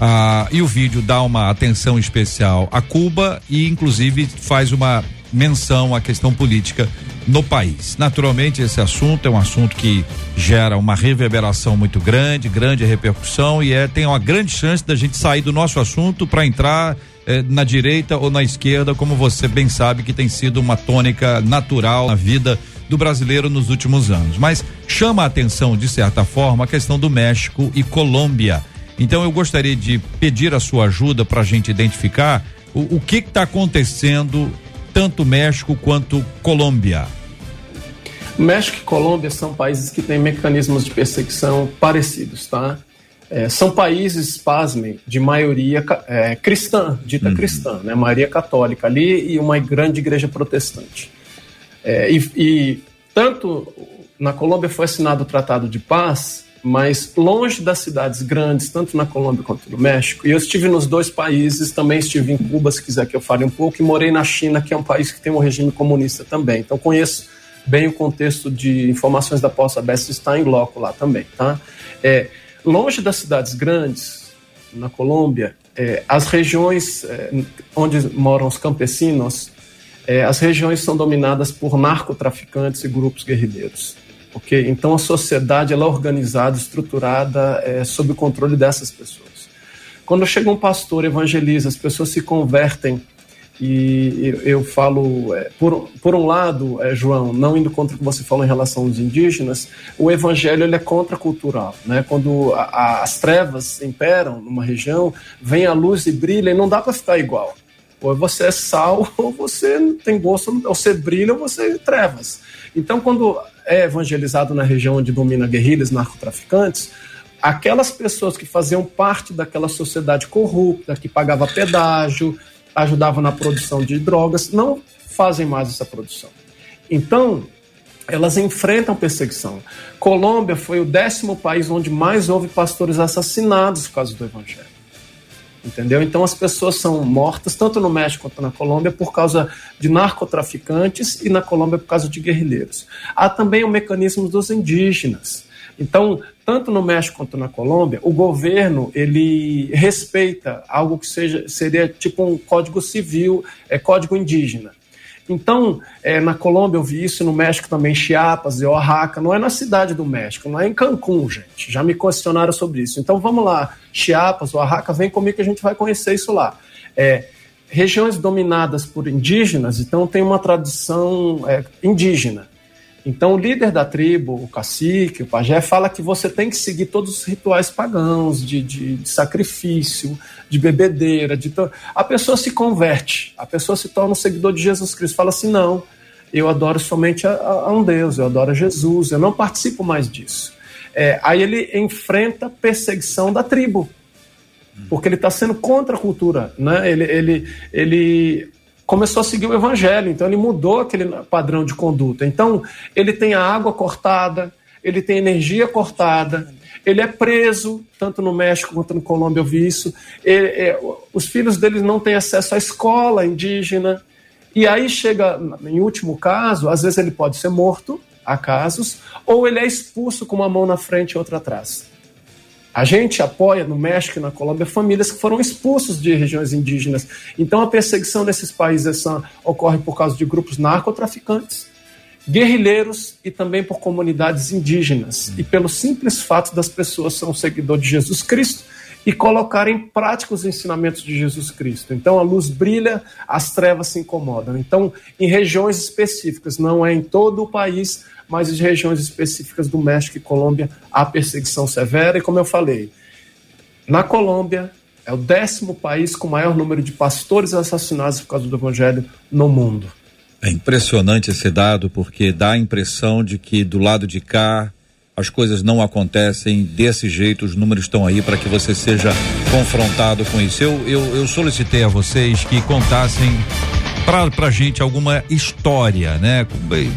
A, e o vídeo dá uma atenção especial a Cuba e, inclusive, faz uma menção à questão política no país. Naturalmente, esse assunto é um assunto que gera uma reverberação muito grande, grande repercussão e é, tem uma grande chance da gente sair do nosso assunto para entrar eh, na direita ou na esquerda, como você bem sabe que tem sido uma tônica natural na vida do brasileiro nos últimos anos. Mas chama a atenção, de certa forma, a questão do México e Colômbia. Então eu gostaria de pedir a sua ajuda para a gente identificar o, o que está acontecendo, tanto México quanto Colômbia. México e Colômbia são países que têm mecanismos de perseguição parecidos, tá? É, são países, pasmem, de maioria é, cristã, dita uhum. cristã, né? maioria católica ali e uma grande igreja protestante. É, e, e, tanto na Colômbia foi assinado o Tratado de Paz, mas longe das cidades grandes, tanto na Colômbia quanto no México. E eu estive nos dois países, também estive em Cuba, se quiser que eu fale um pouco, e morei na China, que é um país que tem um regime comunista também. Então conheço bem o contexto de informações da Poça Bessa, está em loco lá também, tá? É, longe das cidades grandes, na Colômbia, é, as regiões é, onde moram os campesinos, é, as regiões são dominadas por narcotraficantes e grupos guerrilheiros. Okay? Então a sociedade ela é organizada, estruturada é, sob o controle dessas pessoas. Quando chega um pastor, evangeliza, as pessoas se convertem e eu falo, é, por, por um lado, é, João, não indo contra o que você falou em relação aos indígenas, o evangelho ele é contracultural. Né? Quando a, a, as trevas imperam numa região, vem a luz e brilha e não dá para ficar igual. Ou você é sal, ou você não tem gosto, ou você brilha, ou você é trevas. Então, quando é evangelizado na região onde domina guerrilhas, narcotraficantes, aquelas pessoas que faziam parte daquela sociedade corrupta, que pagava pedágio, ajudavam na produção de drogas, não fazem mais essa produção. Então, elas enfrentam perseguição. Colômbia foi o décimo país onde mais houve pastores assassinados por causa do evangelho. Entendeu? Então as pessoas são mortas, tanto no México quanto na Colômbia, por causa de narcotraficantes e na Colômbia por causa de guerrilheiros. Há também o mecanismo dos indígenas. Então, tanto no México quanto na Colômbia, o governo ele respeita algo que seja seria tipo um código civil, é código indígena. Então, é, na Colômbia eu vi isso, no México também, Chiapas e Oaxaca, não é na cidade do México, não é em Cancún, gente. Já me questionaram sobre isso. Então vamos lá, Chiapas, Oaxaca, vem comigo que a gente vai conhecer isso lá. É, regiões dominadas por indígenas, então tem uma tradição é, indígena. Então, o líder da tribo, o cacique, o pajé, fala que você tem que seguir todos os rituais pagãos de, de, de sacrifício, de bebedeira. De to... A pessoa se converte, a pessoa se torna um seguidor de Jesus Cristo. Fala assim: não, eu adoro somente a, a um Deus, eu adoro a Jesus, eu não participo mais disso. É, aí ele enfrenta perseguição da tribo, porque ele está sendo contra a cultura, né? Ele, ele, ele começou a seguir o evangelho, então ele mudou aquele padrão de conduta. Então ele tem a água cortada, ele tem energia cortada, ele é preso, tanto no México quanto no Colômbia eu vi isso. Ele, é, os filhos dele não têm acesso à escola indígena. E aí chega, em último caso, às vezes ele pode ser morto, há casos, ou ele é expulso com uma mão na frente e outra atrás. A gente apoia no México e na Colômbia famílias que foram expulsos de regiões indígenas. Então a perseguição nesses países ocorre por causa de grupos narcotraficantes guerrilheiros e também por comunidades indígenas. E pelo simples fato das pessoas serem seguidores de Jesus Cristo e colocar em prática os ensinamentos de Jesus Cristo. Então a luz brilha, as trevas se incomodam. Então, em regiões específicas, não é em todo o país, mas em regiões específicas do México e Colômbia, há perseguição severa. E como eu falei, na Colômbia é o décimo país com maior número de pastores assassinados por causa do evangelho no mundo. É impressionante esse dado porque dá a impressão de que do lado de cá as coisas não acontecem desse jeito, os números estão aí para que você seja confrontado com isso. Eu, eu, eu solicitei a vocês que contassem para pra gente alguma história, né?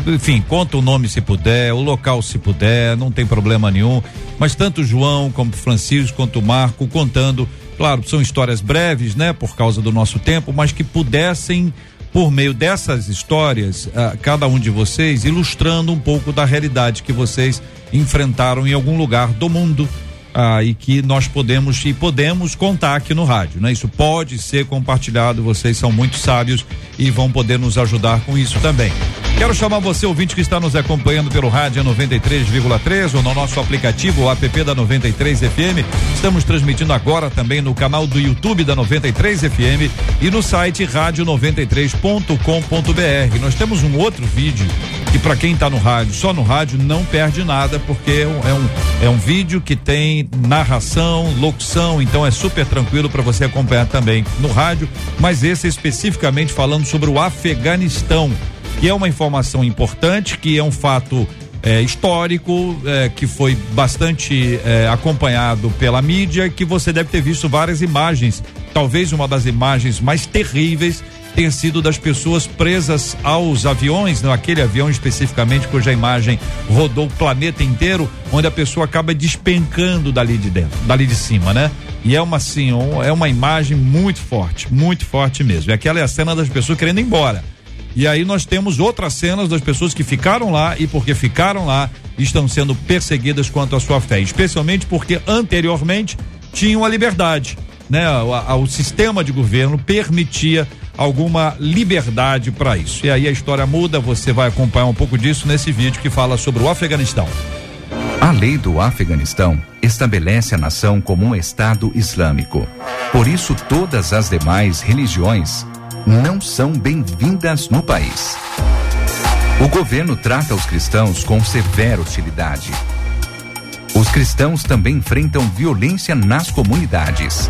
Enfim, conta o nome se puder, o local se puder, não tem problema nenhum. Mas tanto o João como o Francisco quanto o Marco contando, claro, são histórias breves, né? Por causa do nosso tempo, mas que pudessem por meio dessas histórias, uh, cada um de vocês ilustrando um pouco da realidade que vocês enfrentaram em algum lugar do mundo ah, e que nós podemos e podemos contar aqui no rádio, né? Isso pode ser compartilhado, vocês são muito sábios e vão poder nos ajudar com isso também. Quero chamar você, ouvinte que está nos acompanhando pelo rádio 93,3 ou no nosso aplicativo, o app da 93 FM. Estamos transmitindo agora também no canal do YouTube da 93 FM e no site rádio93.com.br. Nós temos um outro vídeo que para quem está no rádio, só no rádio, não perde nada, porque é um, é um, é um vídeo que tem narração, locução, então é super tranquilo para você acompanhar também no rádio, mas esse especificamente falando sobre o Afeganistão, que é uma informação importante, que é um fato é, histórico, é, que foi bastante é, acompanhado pela mídia, que você deve ter visto várias imagens, talvez uma das imagens mais terríveis ter sido das pessoas presas aos aviões, naquele avião especificamente, cuja imagem rodou o planeta inteiro, onde a pessoa acaba despencando dali de dentro, dali de cima, né? E é uma assim, é uma imagem muito forte, muito forte mesmo. E aquela é a cena das pessoas querendo ir embora. E aí nós temos outras cenas das pessoas que ficaram lá e porque ficaram lá estão sendo perseguidas quanto à sua fé, especialmente porque anteriormente tinham a liberdade, né? O, o sistema de governo permitia alguma liberdade para isso. E aí a história muda, você vai acompanhar um pouco disso nesse vídeo que fala sobre o Afeganistão. A lei do Afeganistão estabelece a nação como um Estado islâmico. Por isso, todas as demais religiões não são bem-vindas no país. O governo trata os cristãos com severa hostilidade. Os cristãos também enfrentam violência nas comunidades.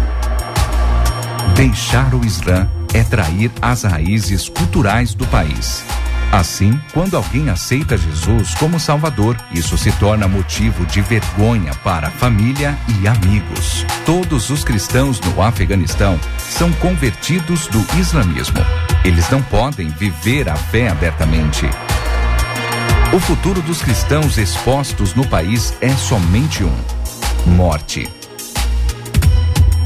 Deixar o Islã é trair as raízes culturais do país. Assim, quando alguém aceita Jesus como Salvador, isso se torna motivo de vergonha para família e amigos. Todos os cristãos no Afeganistão são convertidos do islamismo. Eles não podem viver a fé abertamente. O futuro dos cristãos expostos no país é somente um: morte.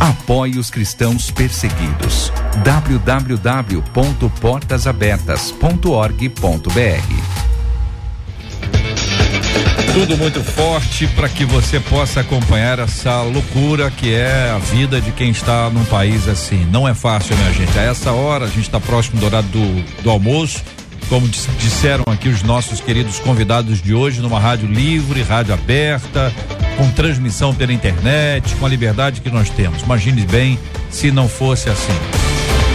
Apoie os cristãos perseguidos. www.portasabertas.org.br Tudo muito forte para que você possa acompanhar essa loucura que é a vida de quem está num país assim. Não é fácil, minha gente. A essa hora, a gente está próximo do horário do, do almoço. Como disseram aqui os nossos queridos convidados de hoje, numa rádio livre, rádio aberta, com transmissão pela internet, com a liberdade que nós temos. Imagine bem se não fosse assim.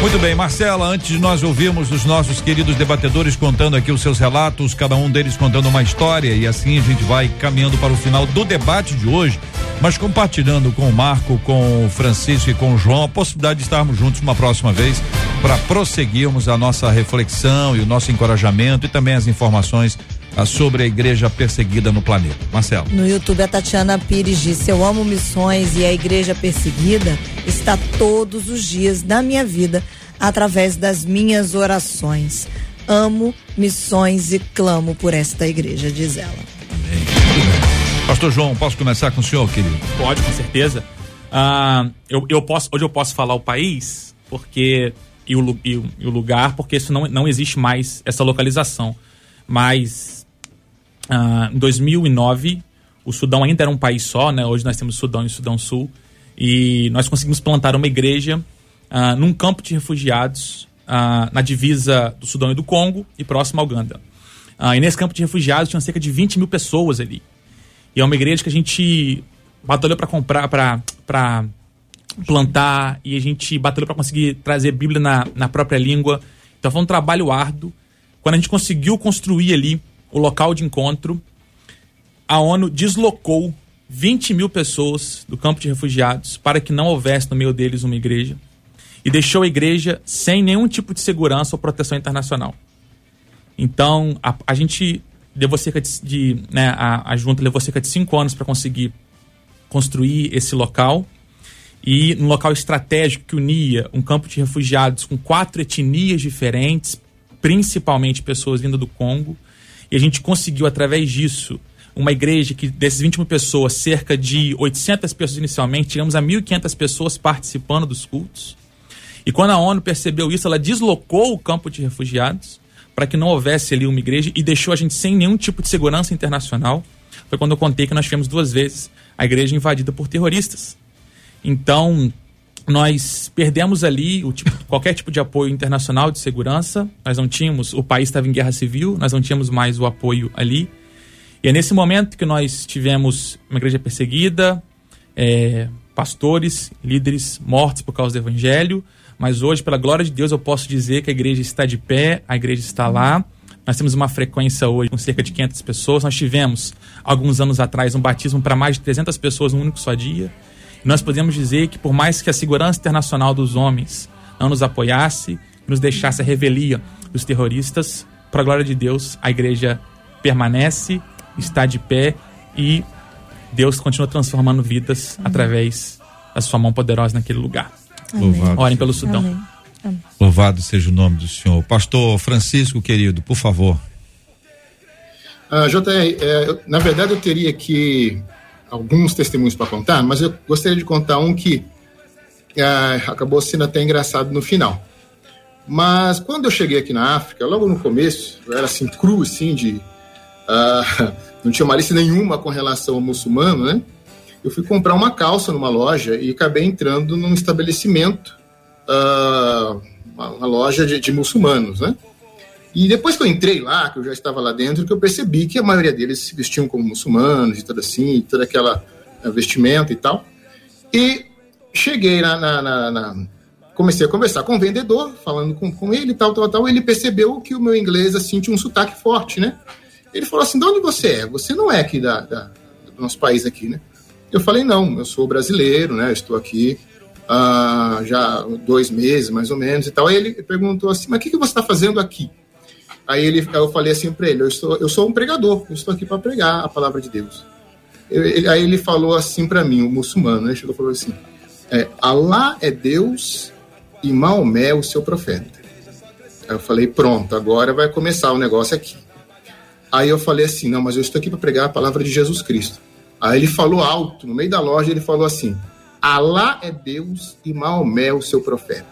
Muito bem, Marcela, antes de nós ouvirmos os nossos queridos debatedores contando aqui os seus relatos, cada um deles contando uma história, e assim a gente vai caminhando para o final do debate de hoje. mas compartilhando com o Marco, com o Francisco e com o João a possibilidade de estarmos juntos uma próxima vez para prosseguirmos a nossa reflexão e o nosso encorajamento e também as informações ah, sobre a igreja perseguida no planeta. Marcelo. No YouTube, a Tatiana Pires disse: Eu amo missões e a igreja perseguida está todos os dias na minha vida através das minhas orações. Amo missões e clamo por esta igreja, diz ela. Pastor João, posso começar com o senhor, querido? Pode, com certeza. Ah, eu, eu posso, hoje eu posso falar o país porque e o, e o- e o lugar, porque isso não, não existe mais essa localização. Mas ah, em 2009, o Sudão ainda era um país só, né? Hoje nós temos Sudão e Sudão Sul. E nós conseguimos plantar uma igreja ah, num campo de refugiados ah, na divisa do Sudão e do Congo e próximo à Uganda. Ah, e nesse campo de refugiados tinham cerca de 20 mil pessoas ali. E é uma igreja que a gente batalhou para comprar, para plantar, e a gente batalhou para conseguir trazer Bíblia na, na própria língua. Então foi um trabalho árduo. Quando a gente conseguiu construir ali o local de encontro, a ONU deslocou 20 mil pessoas do campo de refugiados para que não houvesse no meio deles uma igreja e deixou a igreja sem nenhum tipo de segurança ou proteção internacional. Então, a, a gente levou cerca de. de, né, a, a junta levou cerca de cinco anos para conseguir construir esse local. E num local estratégico que unia um campo de refugiados com quatro etnias diferentes, principalmente pessoas vindas do Congo. E a gente conseguiu, através disso, uma igreja que, desses 20 mil pessoas, cerca de 800 pessoas inicialmente, chegamos a 1.500 pessoas participando dos cultos. E quando a ONU percebeu isso, ela deslocou o campo de refugiados para que não houvesse ali uma igreja e deixou a gente sem nenhum tipo de segurança internacional. Foi quando eu contei que nós tivemos duas vezes a igreja invadida por terroristas. Então, nós perdemos ali o tipo, qualquer tipo de apoio internacional de segurança. Nós não tínhamos, o país estava em guerra civil, nós não tínhamos mais o apoio ali. E é nesse momento que nós tivemos uma igreja perseguida, é, pastores, líderes mortos por causa do evangelho. Mas hoje, pela glória de Deus, eu posso dizer que a igreja está de pé, a igreja está lá. Nós temos uma frequência hoje com cerca de 500 pessoas. Nós tivemos, alguns anos atrás, um batismo para mais de 300 pessoas num único só dia. Nós podemos dizer que, por mais que a segurança internacional dos homens não nos apoiasse, nos deixasse a revelia dos terroristas, para a glória de Deus, a igreja permanece, está de pé e Deus continua transformando vidas através da sua mão poderosa naquele lugar. Louvado, Orem pelo Sudão. Amém. louvado seja o nome do senhor. Pastor Francisco, querido, por favor. Ah, JR, é, na verdade eu teria aqui alguns testemunhos para contar, mas eu gostaria de contar um que ah, acabou sendo até engraçado no final. Mas quando eu cheguei aqui na África, logo no começo, eu era assim, cru, assim, de. ah, não tinha malícia nenhuma com relação ao muçulmano, né? Eu fui comprar uma calça numa loja e acabei entrando num estabelecimento, ah, uma, uma loja de, de muçulmanos, né? E depois que eu entrei lá, que eu já estava lá dentro, que eu percebi que a maioria deles se vestiam como muçulmanos e tudo assim, toda aquela eh, vestimenta e tal. E cheguei na, na- na- na- Comecei a conversar com o vendedor, falando com, com ele tal, tal, tal. Ele percebeu que o meu inglês, assim, tinha um sotaque forte, né? Ele falou assim: de onde você é? Você não é aqui da, da- do nosso país aqui, né? Eu falei: não, eu sou brasileiro, né? Eu estou aqui ah, já há dois meses, mais ou menos e tal. Aí ele perguntou assim: mas o que, que você está fazendo aqui? Aí ele, eu falei assim para ele: eu, estou, eu sou um pregador, eu estou aqui para pregar a palavra de Deus. Eu- ele- aí ele falou assim para mim, o muçulmano, né? Chegou falou assim: é, Alá é Deus e Maomé o seu profeta. Aí eu falei: pronto, agora vai começar o negócio aqui. Aí eu falei assim: não, mas eu estou aqui para pregar a palavra de Jesus Cristo. Aí ele falou alto, no meio da loja, ele falou assim: Alá é Deus e Maomé o seu profeta.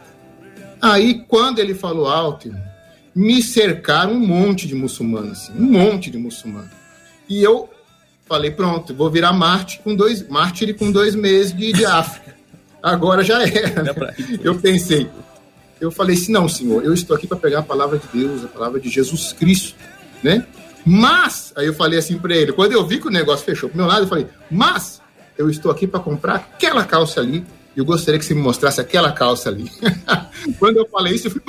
Aí quando ele falou alto, me cercaram um monte de muçulmanos, assim, um monte de muçulmanos. E eu falei, pronto, vou virar mártir com dois, mártir com dois meses de, de África. Agora já era. né? Eu pensei, eu falei assim, não, senhor, eu estou aqui para pegar a palavra de Deus, a palavra de Jesus Cristo, né? Mas, aí eu falei assim para ele, quando eu vi que o negócio fechou pro meu lado, eu falei, mas eu estou aqui para comprar aquela calça ali, e eu gostaria que você me mostrasse aquela calça ali. quando eu falei isso, eu fui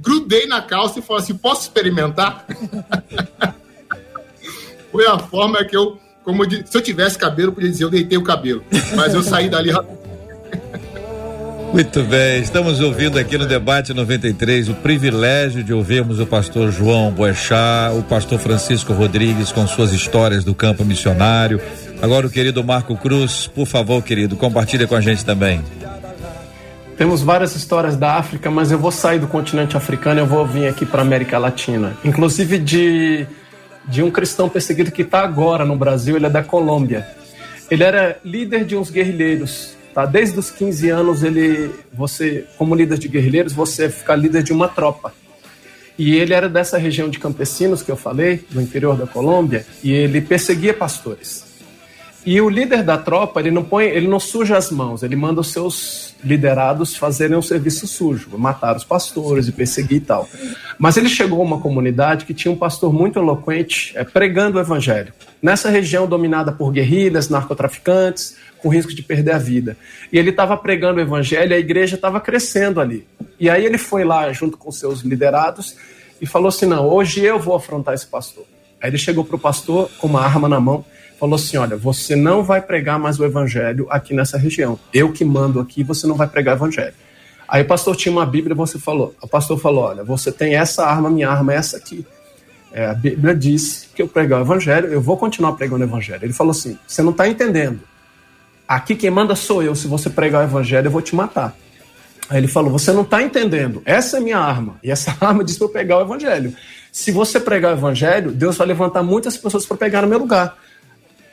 grudei na calça e falei assim, posso experimentar? Foi a forma que eu como de- se eu tivesse cabelo, eu podia dizer eu deitei o cabelo. Mas eu saí dali. Muito bem, estamos ouvindo aqui no Debate 93 o privilégio de ouvirmos o pastor João Boechat, o pastor Francisco Rodrigues com suas histórias do campo missionário. Agora o querido Marco Cruz, por favor, querido, compartilha com a gente também. Temos várias histórias da África, mas eu vou sair do continente africano eu vou vir aqui para América Latina. Inclusive de, de um cristão perseguido que está agora no Brasil, ele é da Colômbia. Ele era líder de uns guerrilheiros. Tá? Desde os 15 anos, ele, você, como líder de guerrilheiros, você fica líder de uma tropa. E ele era dessa região de campesinos que eu falei, do interior da Colômbia, e ele perseguia pastores. E o líder da tropa, ele não põe, ele não suja as mãos, ele manda os seus liderados fazerem um serviço sujo, matar os pastores e perseguir e tal. Mas ele chegou a uma comunidade que tinha um pastor muito eloquente é, pregando o evangelho. Nessa região dominada por guerrilhas, narcotraficantes, com risco de perder a vida. E ele estava pregando o evangelho a igreja estava crescendo ali. E aí ele foi lá junto com seus liderados e falou assim: Não, hoje eu vou afrontar esse pastor. Aí ele chegou para o pastor com uma arma na mão falou assim: Olha, você não vai pregar mais o evangelho aqui nessa região. Eu que mando aqui, você não vai pregar o evangelho. Aí o pastor tinha uma Bíblia, você falou, o pastor falou: Olha, você tem essa arma, minha arma é essa aqui. É, a Bíblia diz que eu pregar o evangelho, eu vou continuar pregando o evangelho. Ele falou assim: Você não está entendendo. Aqui quem manda sou eu. Se você pregar o evangelho, eu vou te matar. Aí ele falou: Você não está entendendo. Essa é minha arma. E essa arma diz para eu pregar o evangelho. Se você pregar o evangelho, Deus vai levantar muitas pessoas para pegar no meu lugar.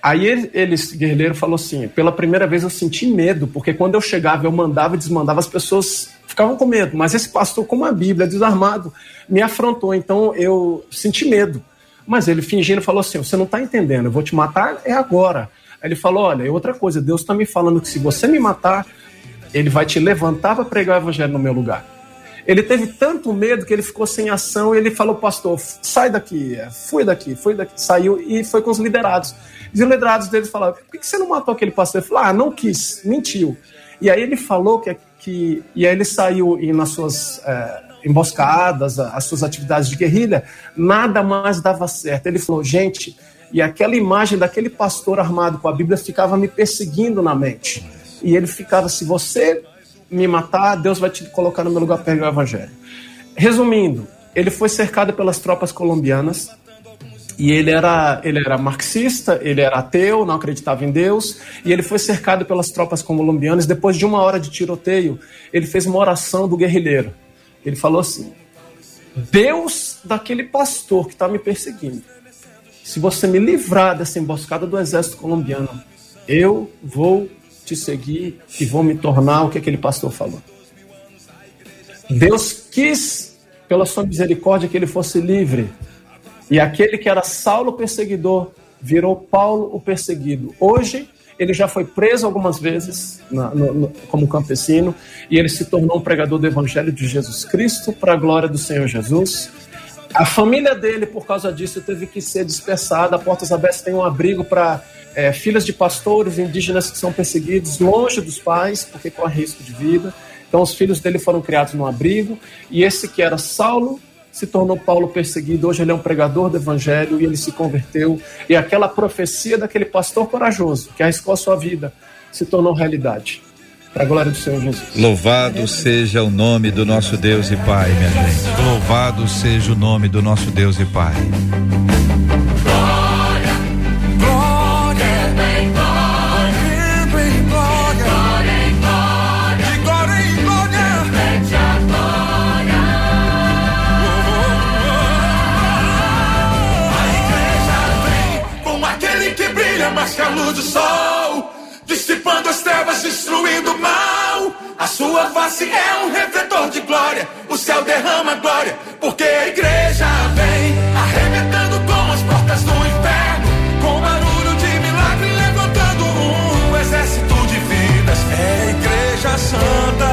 Aí ele, ele, esse guerrilheiro, falou assim: pela primeira vez eu senti medo, porque quando eu chegava, eu mandava e desmandava, as pessoas ficavam com medo. Mas esse pastor, como a Bíblia, desarmado, me afrontou, então eu senti medo. Mas ele fingindo falou assim: você não está entendendo, eu vou te matar é agora. Aí ele falou: olha, e outra coisa, Deus está me falando que se você me matar, ele vai te levantar para pregar o evangelho no meu lugar. Ele teve tanto medo que ele ficou sem ação e ele falou, pastor, sai daqui, fui daqui, fui daqui, saiu e foi com os liderados. Os liderados deles falaram, por que você não matou aquele pastor? Ele falou, ah, não quis, mentiu. E aí ele falou que, que e aí ele saiu e nas suas é, emboscadas, as suas atividades de guerrilha, nada mais dava certo. Ele falou, gente, e aquela imagem daquele pastor armado com a Bíblia ficava me perseguindo na mente. E ele ficava, se você me matar, Deus vai te colocar no meu lugar para pregar o evangelho. Resumindo, ele foi cercado pelas tropas colombianas e ele era, ele era marxista, ele era ateu, não acreditava em Deus, e ele foi cercado pelas tropas colombianas. Depois de uma hora de tiroteio, ele fez uma oração do guerrilheiro. Ele falou assim: Deus daquele pastor que está me perseguindo, se você me livrar dessa emboscada do exército colombiano, eu vou te seguir e vou me tornar o que aquele pastor falou. Deus quis, pela sua misericórdia, que ele fosse livre. E aquele que era Saulo perseguidor virou Paulo o perseguido. Hoje, ele já foi preso algumas vezes na, no, no, como campesino e ele se tornou um pregador do Evangelho de Jesus Cristo para a glória do Senhor Jesus. A família dele, por causa disso, teve que ser dispersada. Portas Abertas tem um abrigo para é, filhas de pastores indígenas que são perseguidos longe dos pais, porque corre risco de vida. Então, os filhos dele foram criados no abrigo. E esse que era Saulo se tornou Paulo perseguido. Hoje ele é um pregador do evangelho e ele se converteu. E aquela profecia daquele pastor corajoso que arriscou a sua vida se tornou realidade. Para a glória do Senhor Jesus. Louvado seja o nome do nosso Deus e Pai, minha gente. Louvado seja o nome do nosso Deus e Pai. Sua face é um refletor de glória, o céu derrama glória, porque a igreja vem arrebentando com as portas do inferno, com barulho de milagre, levantando um exército de vidas. É a igreja santa,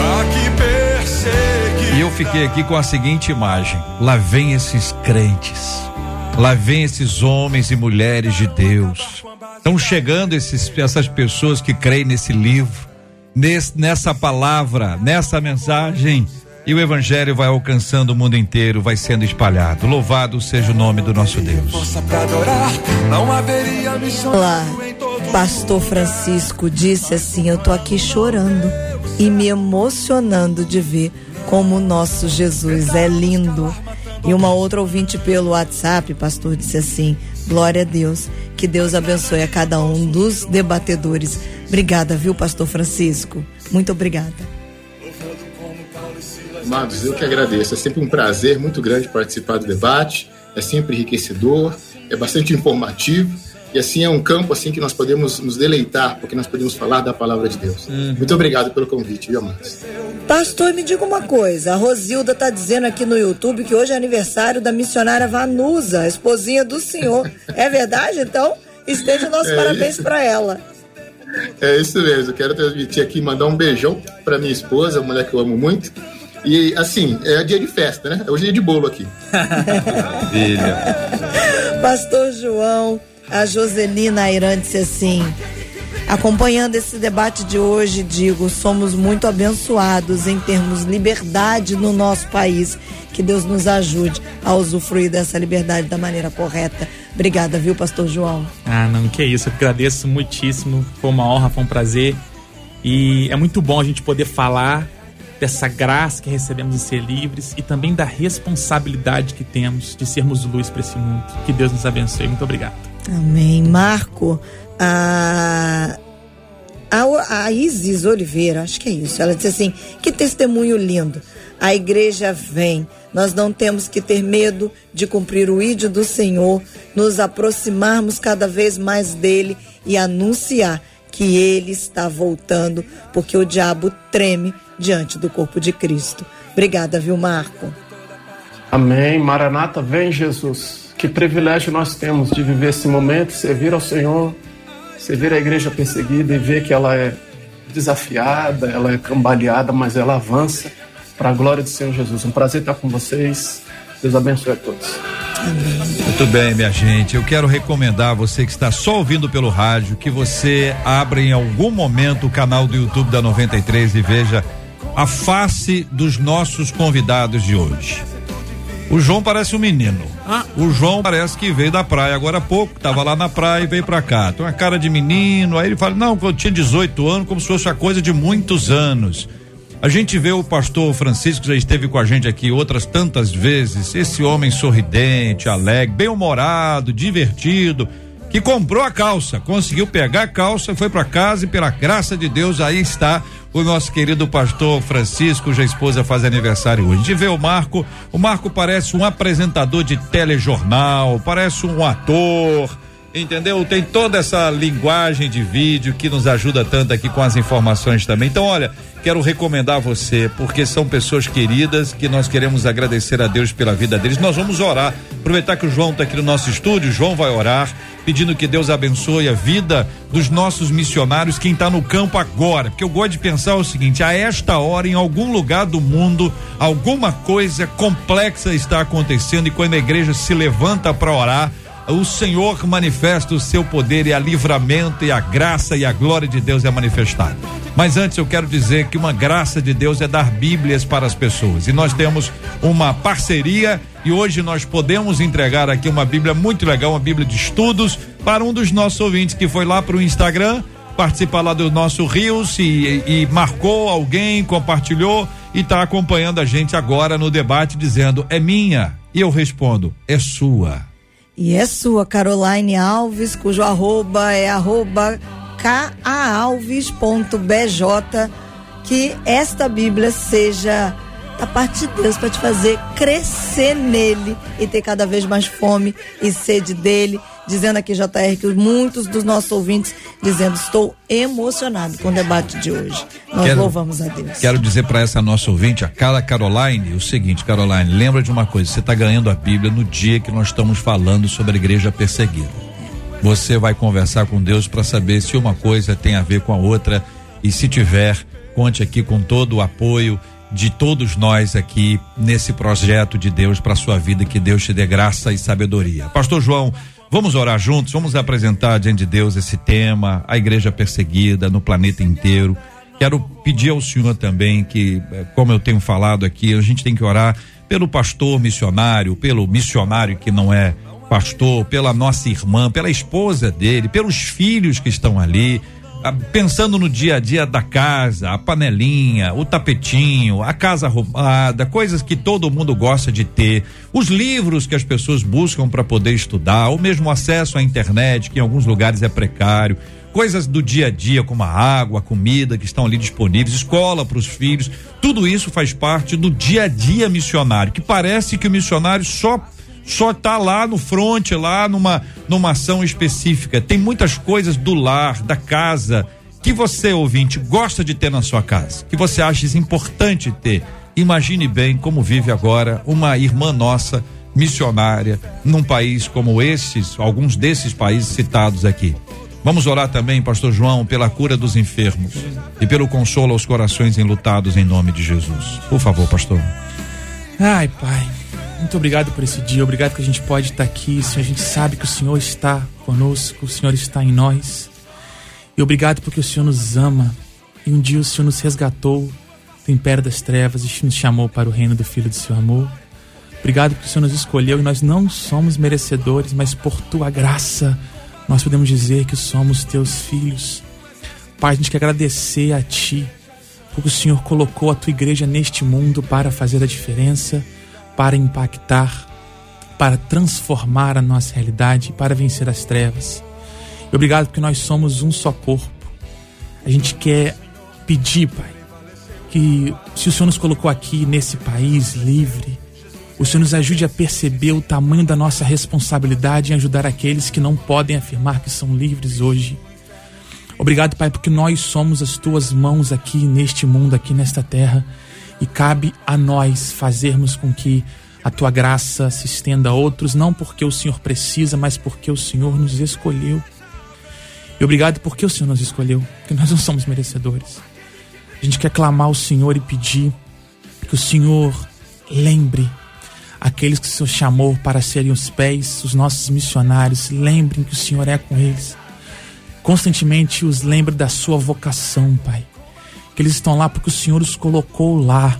a que persegue. E eu fiquei aqui com a seguinte imagem: lá vem esses crentes. Lá vem esses homens e mulheres de Deus. Estão chegando esses, essas pessoas que creem nesse livro, nesse, nessa palavra, nessa mensagem. e o evangelho vai alcançando o mundo inteiro, vai sendo espalhado. Louvado seja o nome do nosso Deus. Olá, Pastor Francisco disse assim: Eu tô aqui chorando e me emocionando de ver como o nosso Jesus é lindo. E uma outra ouvinte pelo WhatsApp, pastor, disse assim: Glória a Deus, que Deus abençoe a cada um dos debatedores. Obrigada, viu, pastor Francisco? Muito obrigada. Amados, eu que agradeço. É sempre um prazer muito grande participar do debate. É sempre enriquecedor, é bastante informativo e assim é um campo assim que nós podemos nos deleitar, porque nós podemos falar da palavra de Deus. Uhum. Muito obrigado pelo convite, viu, amados? Pastor, me diga uma coisa. A Rosilda está dizendo aqui no YouTube que hoje é aniversário da missionária Vanusa, a esposinha do senhor. é verdade? Então, esteja nossos é parabéns para ela. É isso mesmo. Eu quero transmitir aqui, mandar um beijão para minha esposa, uma mulher que eu amo muito. E assim, é dia de festa, né? Hoje é dia de bolo aqui. Maravilha. Pastor João, a Joselina Airan disse assim: acompanhando esse debate de hoje, digo, somos muito abençoados em termos liberdade no nosso país. Que Deus nos ajude a usufruir dessa liberdade da maneira correta. Obrigada, viu, Pastor João? Ah, não, que isso. Eu agradeço muitíssimo. Foi uma honra, foi um prazer. E é muito bom a gente poder falar dessa graça que recebemos em ser livres e também da responsabilidade que temos de sermos luz para esse mundo. Que Deus nos abençoe. Muito obrigado. Amém. Marco, a, a, a Isis Oliveira, acho que é isso, ela disse assim: que testemunho lindo. A igreja vem. Nós não temos que ter medo de cumprir o ídolo do Senhor, nos aproximarmos cada vez mais dele e anunciar que ele está voltando, porque o diabo treme diante do corpo de Cristo. Obrigada, viu, Marco? Amém. Maranata, vem Jesus. Que privilégio nós temos de viver esse momento, servir ao Senhor, servir a igreja perseguida e ver que ela é desafiada, ela é cambaleada, mas ela avança para a glória do Senhor Jesus. Um prazer estar com vocês. Deus abençoe a todos. Muito bem, minha gente. Eu quero recomendar a você que está só ouvindo pelo rádio que você abra em algum momento o canal do YouTube da 93 e veja a face dos nossos convidados de hoje. O João parece um menino. Ah. O João parece que veio da praia agora há pouco, estava lá na praia e veio para cá. Tem uma cara de menino. Aí ele fala: Não, eu tinha 18 anos, como se fosse a coisa de muitos anos. A gente vê o pastor Francisco, já esteve com a gente aqui outras tantas vezes. Esse homem sorridente, alegre, bem-humorado, divertido que comprou a calça, conseguiu pegar a calça, foi para casa e pela graça de Deus aí está o nosso querido pastor Francisco, cuja esposa faz aniversário hoje. A gente vê o Marco, o Marco parece um apresentador de telejornal, parece um ator, entendeu? Tem toda essa linguagem de vídeo que nos ajuda tanto aqui com as informações também. Então, olha, quero recomendar você, porque são pessoas queridas que nós queremos agradecer a Deus pela vida deles. Nós vamos orar. Aproveitar que o João está aqui no nosso estúdio, o João vai orar, pedindo que Deus abençoe a vida dos nossos missionários, quem está no campo agora. Porque eu gosto de pensar o seguinte: a esta hora, em algum lugar do mundo, alguma coisa complexa está acontecendo, e quando a igreja se levanta para orar, o Senhor manifesta o seu poder e a livramento e a graça e a glória de Deus é manifestada. Mas antes eu quero dizer que uma graça de Deus é dar Bíblias para as pessoas. E nós temos uma parceria e hoje nós podemos entregar aqui uma Bíblia muito legal, uma Bíblia de estudos para um dos nossos ouvintes que foi lá para o Instagram, participar lá do nosso Rios e, e marcou alguém, compartilhou e está acompanhando a gente agora no debate dizendo é minha. E eu respondo, é sua. E é sua, Caroline Alves, cujo arroba é arroba kaalves.bj, que esta Bíblia seja da parte de Deus para te fazer crescer nele e ter cada vez mais fome e sede dele dizendo aqui, JR, que muitos dos nossos ouvintes dizendo: estou emocionado com o debate de hoje. Nós quero, louvamos a Deus. Quero dizer para essa nossa ouvinte, a Carla Caroline, o seguinte: Caroline, lembra de uma coisa, você está ganhando a Bíblia no dia que nós estamos falando sobre a igreja perseguida. Você vai conversar com Deus para saber se uma coisa tem a ver com a outra e se tiver, conte aqui com todo o apoio de todos nós aqui nesse projeto de Deus para sua vida, que Deus te dê graça e sabedoria. Pastor João, Vamos orar juntos, vamos apresentar diante de Deus esse tema, a igreja perseguida no planeta inteiro. Quero pedir ao senhor também que, eh, como eu tenho falado aqui, a gente tem que orar pelo pastor missionário, pelo missionário que não é pastor, pela nossa irmã, pela esposa dele, pelos filhos que estão ali, pensando no dia a dia da casa, a panelinha, o tapetinho, a casa arrumada, coisas que todo mundo gosta de ter, os livros que as pessoas buscam para poder estudar, ou mesmo acesso à internet, que em alguns lugares é precário, coisas do dia a dia como a água, a comida que estão ali disponíveis, escola para os filhos, tudo isso faz parte do dia a dia missionário, que parece que o missionário só só tá lá no front, lá numa, numa ação específica. Tem muitas coisas do lar, da casa, que você, ouvinte, gosta de ter na sua casa, que você acha importante ter. Imagine bem como vive agora uma irmã nossa missionária num país como esses, alguns desses países citados aqui. Vamos orar também, Pastor João, pela cura dos enfermos e pelo consolo aos corações enlutados em nome de Jesus. Por favor, Pastor. Ai, Pai. Muito obrigado por esse dia, obrigado que a gente pode estar aqui. Senhor, a gente sabe que o Senhor está conosco, o Senhor está em nós. E obrigado porque o Senhor nos ama. E um dia o Senhor nos resgatou do império das trevas e nos chamou para o reino do Filho do seu amor. Obrigado porque o Senhor nos escolheu e nós não somos merecedores, mas por tua graça nós podemos dizer que somos teus filhos. Pai, a gente quer agradecer a ti, porque o Senhor colocou a tua igreja neste mundo para fazer a diferença para impactar, para transformar a nossa realidade, para vencer as trevas. E obrigado porque nós somos um só corpo. A gente quer pedir, Pai, que se o Senhor nos colocou aqui nesse país livre, o Senhor nos ajude a perceber o tamanho da nossa responsabilidade em ajudar aqueles que não podem afirmar que são livres hoje. Obrigado, Pai, porque nós somos as tuas mãos aqui neste mundo, aqui nesta terra e cabe a nós fazermos com que a tua graça se estenda a outros, não porque o Senhor precisa, mas porque o Senhor nos escolheu. E obrigado porque o Senhor nos escolheu, porque nós não somos merecedores. A gente quer clamar ao Senhor e pedir que o Senhor lembre aqueles que o Senhor chamou para serem os pés, os nossos missionários, lembrem que o Senhor é com eles. Constantemente os lembre da sua vocação, Pai que eles estão lá porque o Senhor os colocou lá.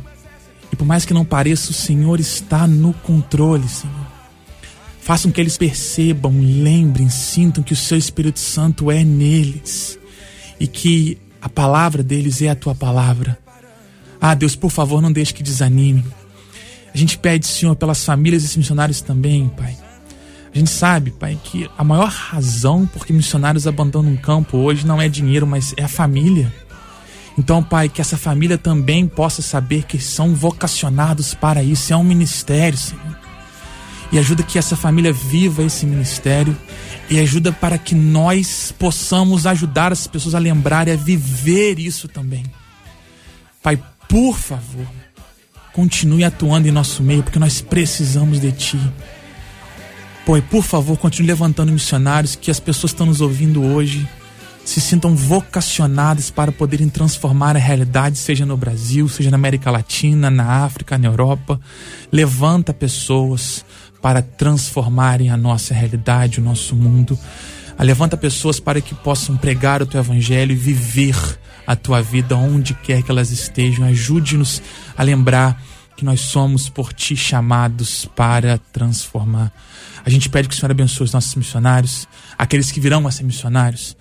E por mais que não pareça, o Senhor está no controle, Senhor. Façam que eles percebam, lembrem, sintam que o seu Espírito Santo é neles e que a palavra deles é a tua palavra. Ah, Deus, por favor, não deixe que desanime. A gente pede, Senhor, pelas famílias desses missionários também, Pai. A gente sabe, Pai, que a maior razão por que missionários abandonam um campo hoje não é dinheiro, mas é a família. Então, Pai, que essa família também possa saber que são vocacionados para isso, é um ministério, Senhor. E ajuda que essa família viva esse ministério e ajuda para que nós possamos ajudar as pessoas a lembrar e a viver isso também. Pai, por favor, continue atuando em nosso meio, porque nós precisamos de Ti. Pai, por favor, continue levantando missionários que as pessoas estão nos ouvindo hoje se sintam vocacionadas para poderem transformar a realidade, seja no Brasil, seja na América Latina, na África, na Europa. Levanta pessoas para transformarem a nossa realidade, o nosso mundo. Levanta pessoas para que possam pregar o teu evangelho e viver a tua vida onde quer que elas estejam. Ajude-nos a lembrar que nós somos por ti chamados para transformar. A gente pede que o Senhor abençoe os nossos missionários, aqueles que virão a ser missionários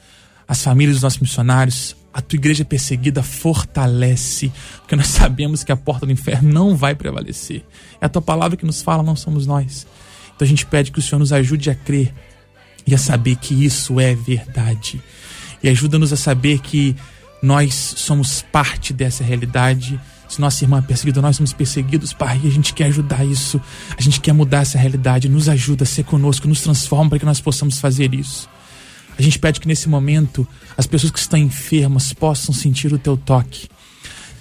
as famílias dos nossos missionários, a tua igreja perseguida fortalece, porque nós sabemos que a porta do inferno não vai prevalecer. É a tua palavra que nos fala, não somos nós. Então a gente pede que o Senhor nos ajude a crer e a saber que isso é verdade. E ajuda-nos a saber que nós somos parte dessa realidade. Se nossa irmã é perseguida, nós somos perseguidos, Pai, e a gente quer ajudar isso. A gente quer mudar essa realidade. Nos ajuda a ser conosco, nos transforma para que nós possamos fazer isso. A gente pede que nesse momento as pessoas que estão enfermas possam sentir o teu toque.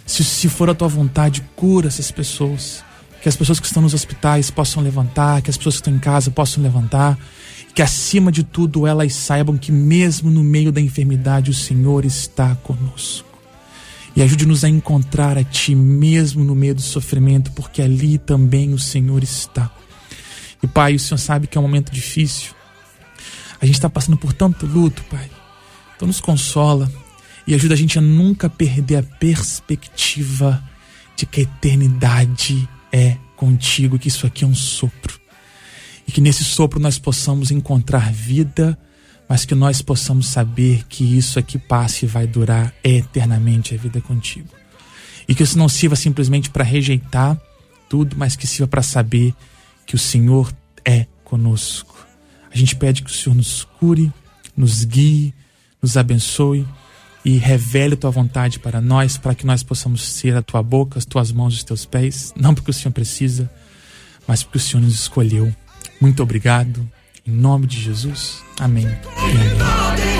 Se, se for a tua vontade, cura essas pessoas. Que as pessoas que estão nos hospitais possam levantar, que as pessoas que estão em casa possam levantar. Que acima de tudo elas saibam que, mesmo no meio da enfermidade, o Senhor está conosco. E ajude-nos a encontrar a Ti, mesmo no meio do sofrimento, porque ali também o Senhor está. E Pai, o Senhor sabe que é um momento difícil. A gente está passando por tanto luto, Pai. Então nos consola. E ajuda a gente a nunca perder a perspectiva de que a eternidade é contigo, que isso aqui é um sopro. E que nesse sopro nós possamos encontrar vida, mas que nós possamos saber que isso aqui passa e vai durar eternamente a vida contigo. E que isso não sirva simplesmente para rejeitar tudo, mas que sirva para saber que o Senhor é conosco. A gente pede que o Senhor nos cure, nos guie, nos abençoe e revele tua vontade para nós, para que nós possamos ser a tua boca, as tuas mãos, os teus pés, não porque o Senhor precisa, mas porque o Senhor nos escolheu. Muito obrigado. Em nome de Jesus. Amém. amém.